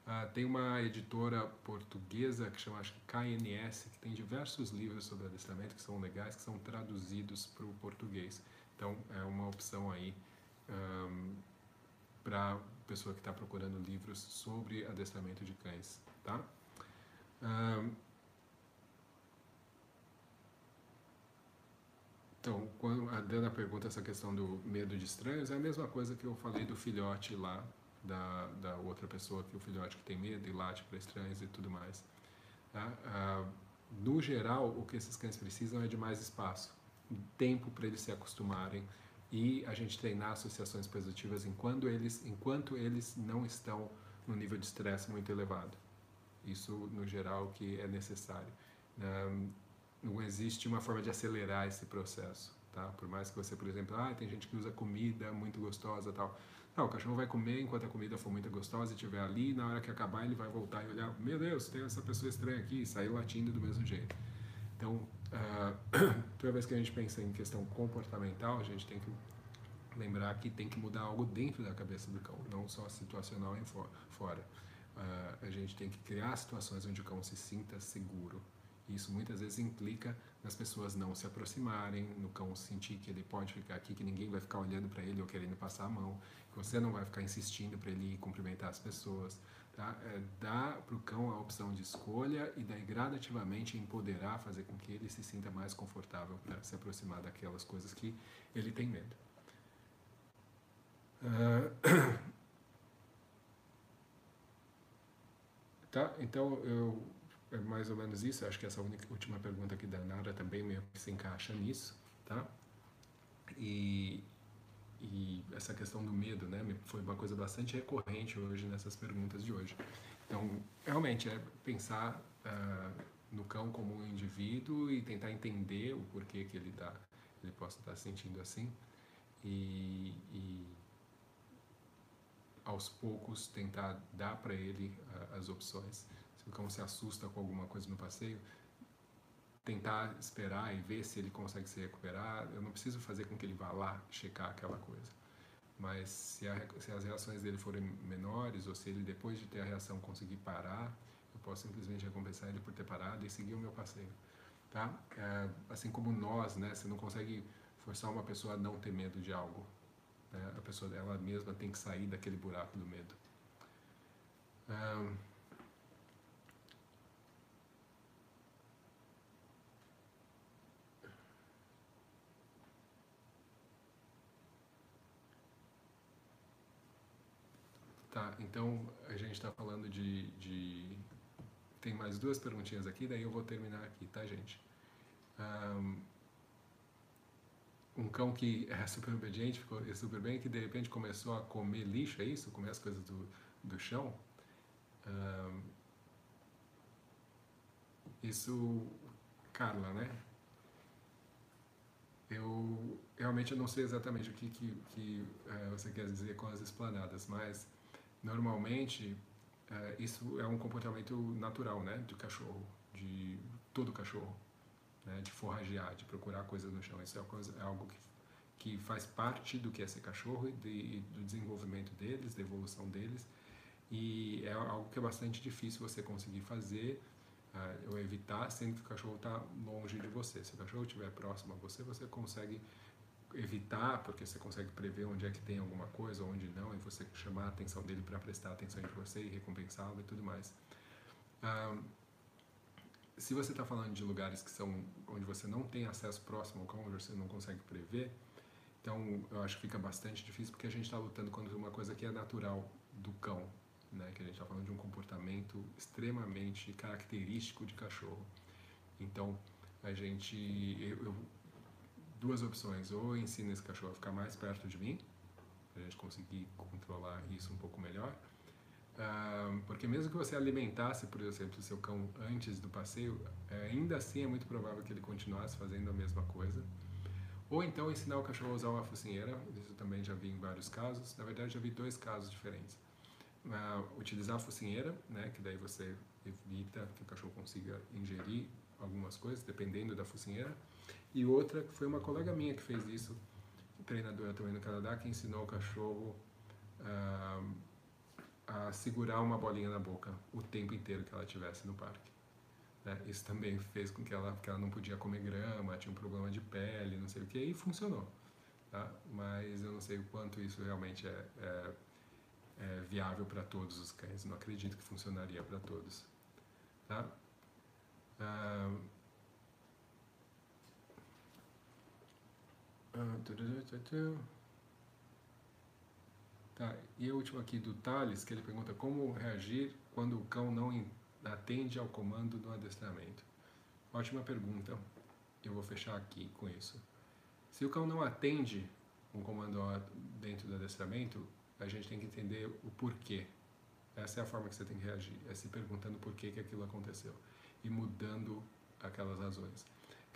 Uh, tem uma editora portuguesa que chama acho que KNS, que tem diversos livros sobre adestramento que são legais, que são traduzidos para o português. Então é uma opção aí um, para pessoa que está procurando livros sobre adestramento de cães, tá? Um, então, quando a Dana pergunta essa questão do medo de estranhos, é a mesma coisa que eu falei do filhote lá da, da outra pessoa, que o filhote que tem medo e late para estranhos e tudo mais. Tá? Ah, no geral, o que esses cães precisam é de mais espaço, tempo para eles se acostumarem e a gente treinar associações positivas enquanto eles, enquanto eles não estão no nível de estresse muito elevado. Isso, no geral, que é necessário. Não, não existe uma forma de acelerar esse processo, tá? Por mais que você, por exemplo, ah, tem gente que usa comida muito gostosa tal. Não, o cachorro vai comer enquanto a comida for muito gostosa e estiver ali, na hora que acabar ele vai voltar e olhar, meu Deus, tem essa pessoa estranha aqui, e sair latindo do mesmo jeito. Então, uh, (coughs) toda vez que a gente pensa em questão comportamental, a gente tem que lembrar que tem que mudar algo dentro da cabeça do cão, não só situacional e fora. Uh, a gente tem que criar situações onde o cão se sinta seguro, isso muitas vezes implica nas pessoas não se aproximarem, no cão sentir que ele pode ficar aqui, que ninguém vai ficar olhando para ele ou querendo passar a mão, você não vai ficar insistindo para ele ir cumprimentar as pessoas. Tá? É, dá para o cão a opção de escolha e daí gradativamente empoderar, fazer com que ele se sinta mais confortável para se aproximar daquelas coisas que ele tem medo. Uh... tá? Então eu é mais ou menos isso. Acho que essa única, última pergunta aqui da Nara também meio que se encaixa nisso, tá? E, e essa questão do medo, né? Foi uma coisa bastante recorrente hoje nessas perguntas de hoje. Então, realmente é pensar uh, no cão como um indivíduo e tentar entender o porquê que ele tá, ele possa estar tá sentindo assim e, e aos poucos tentar dar para ele uh, as opções o cão se assusta com alguma coisa no passeio, tentar esperar e ver se ele consegue se recuperar. Eu não preciso fazer com que ele vá lá checar aquela coisa. Mas se, a, se as reações dele forem menores, ou se ele depois de ter a reação conseguir parar, eu posso simplesmente recompensar ele por ter parado e seguir o meu passeio, tá? É, assim como nós, né? Você não consegue forçar uma pessoa a não ter medo de algo. Né? A pessoa ela mesma tem que sair daquele buraco do medo. Um, Tá, então a gente está falando de, de, Tem mais duas perguntinhas aqui, daí eu vou terminar aqui, tá, gente? Um, cão que é super obediente, ficou super bem, que de repente começou a comer lixo, é isso? Comer as coisas do, do chão. Um, isso, Carla, né? Eu realmente eu não sei exatamente o que, que, que uh, você quer dizer com as esplanadas, mas normalmente uh, isso é um comportamento natural, né, do cachorro, de todo cachorro né, de forragear, de procurar coisas no chão. Isso é, coisa, é algo que, que faz parte do que é ser cachorro e de, do desenvolvimento deles, da evolução deles. E é algo que é bastante difícil você conseguir fazer uh, ou evitar, sendo que o cachorro está longe de você. Se o cachorro estiver próximo a você, você consegue evitar, porque você consegue prever onde é que tem alguma coisa, onde não, e você chamar a atenção dele para prestar atenção em você e recompensá-lo e tudo mais. Se você está falando de lugares que são onde você não tem acesso próximo ao cão, onde você não consegue prever, então eu acho que fica bastante difícil porque a gente está lutando contra uma coisa que é natural do cão, né? Que a gente está falando de um comportamento extremamente característico de cachorro. Então a gente, eu, eu, duas opções: ou eu ensino esse cachorro a ficar mais perto de mim, para a gente conseguir controlar isso um pouco melhor porque mesmo que você alimentasse, por exemplo, o seu cão antes do passeio, é, ainda assim é muito provável que ele continuasse fazendo a mesma coisa. Ou então ensinar o cachorro a usar uma focinheira, isso também já vi em vários casos. Na verdade, já vi dois casos diferentes. Uh, utilizar a focinheira, né, que daí você evita que o cachorro consiga ingerir algumas coisas, dependendo da focinheira. E outra, que foi uma colega minha que fez isso, treinadora também no Canadá, que ensinou o cachorro uh, a segurar uma bolinha na boca o tempo inteiro que ela estivesse no parque. Né? Isso também fez com que ela, que ela não podia comer grama, tinha um problema de pele, não sei o que, e funcionou. Tá? Mas eu não sei o quanto isso realmente é, é, é viável para todos os cães. Não acredito que funcionaria para todos. Tá? Ah, Tá, e a última aqui do Thales, que ele pergunta como reagir quando o cão não atende ao comando do adestramento. Ótima pergunta. Eu vou fechar aqui com isso. Se o cão não atende um comando dentro do adestramento, a gente tem que entender o porquê. Essa é a forma que você tem que reagir, é se perguntando por que, que aquilo aconteceu e mudando aquelas razões.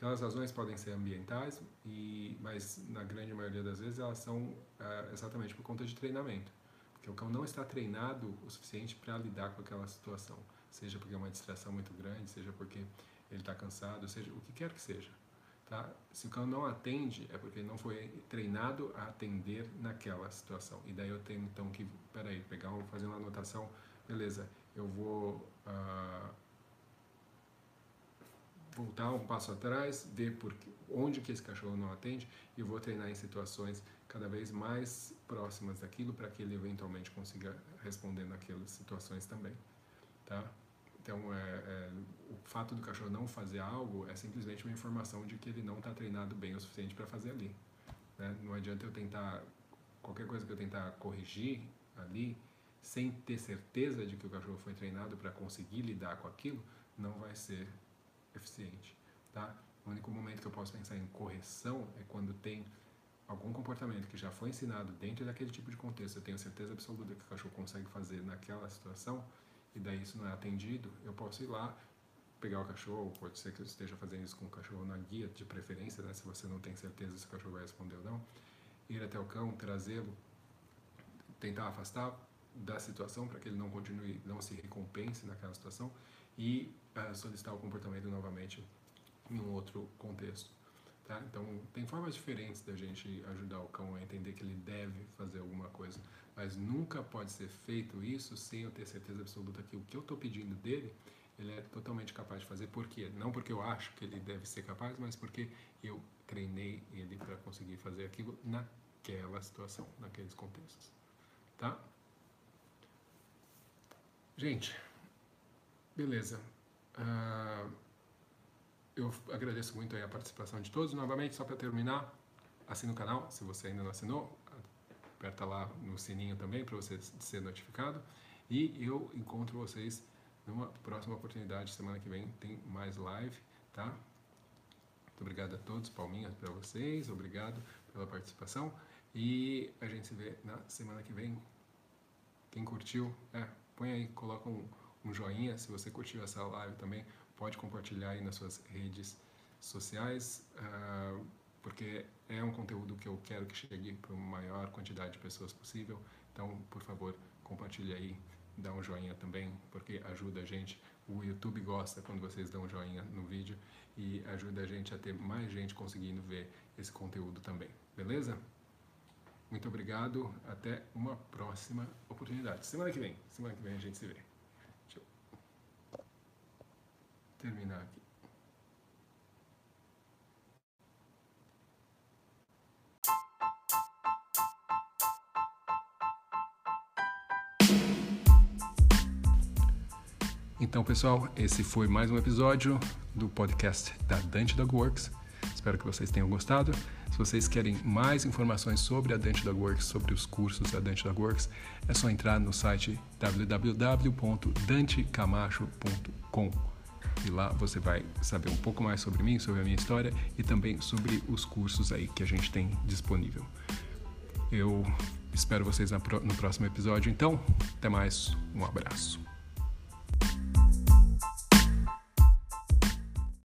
Aquelas razões podem ser ambientais, e, mas na grande maioria das vezes elas são é, exatamente por conta de treinamento. Porque o cão não está treinado o suficiente para lidar com aquela situação. Seja porque é uma distração muito grande, seja porque ele está cansado, seja o que quer que seja. Tá? Se o cão não atende, é porque ele não foi treinado a atender naquela situação. E daí eu tenho então que, peraí, pegar, fazer uma anotação, beleza, eu vou. Uh, voltar um passo atrás, ver por, onde que esse cachorro não atende e vou treinar em situações cada vez mais próximas daquilo para que ele eventualmente consiga responder naquelas situações também, tá? Então, é, é, o fato do cachorro não fazer algo é simplesmente uma informação de que ele não está treinado bem o suficiente para fazer ali. Né? Não adianta eu tentar, qualquer coisa que eu tentar corrigir ali, sem ter certeza de que o cachorro foi treinado para conseguir lidar com aquilo, não vai ser eficiente, tá? O único momento que eu posso pensar em correção é quando tem algum comportamento que já foi ensinado dentro daquele tipo de contexto, eu tenho certeza absoluta que o cachorro consegue fazer naquela situação, e daí isso não é atendido, eu posso ir lá, pegar o cachorro, pode ser que eu esteja fazendo isso com o cachorro na guia, de preferência, né, se você não tem certeza se o cachorro vai responder ou não, ir até o cão, trazê-lo, tentar afastar da situação para que ele não continue, não se recompense naquela situação e solicitar o comportamento novamente em um outro contexto. Tá? Então, tem formas diferentes da gente ajudar o cão a entender que ele deve fazer alguma coisa, mas nunca pode ser feito isso sem eu ter certeza absoluta que o que eu estou pedindo dele ele é totalmente capaz de fazer. Por quê? Não porque eu acho que ele deve ser capaz, mas porque eu treinei ele para conseguir fazer aquilo naquela situação, naqueles contextos. Tá? Gente, beleza. Uh, eu agradeço muito a participação de todos. Novamente, só para terminar, assine o canal se você ainda não assinou. Aperta lá no sininho também para você ser notificado. E eu encontro vocês numa próxima oportunidade. Semana que vem tem mais live, tá? Muito obrigado a todos. Palminhas para vocês. Obrigado pela participação. E a gente se vê na semana que vem. Quem curtiu, é, põe aí, coloca um, um joinha. Se você curtiu essa live também, pode compartilhar aí nas suas redes sociais, uh, porque é um conteúdo que eu quero que chegue para uma maior quantidade de pessoas possível. Então, por favor, compartilhe aí, dá um joinha também, porque ajuda a gente. O YouTube gosta quando vocês dão um joinha no vídeo e ajuda a gente a ter mais gente conseguindo ver esse conteúdo também. Beleza? Muito obrigado. Até uma próxima oportunidade. Semana que vem. Semana que vem a gente se vê. Deixa eu terminar aqui. Então, pessoal, esse foi mais um episódio do podcast da Dante Dog Works. Espero que vocês tenham gostado. Se vocês querem mais informações sobre a Dante Dog Works, sobre os cursos da Dante Dog Works, é só entrar no site www.dantecamacho.com e lá você vai saber um pouco mais sobre mim, sobre a minha história e também sobre os cursos aí que a gente tem disponível. Eu espero vocês no próximo episódio, então, até mais, um abraço.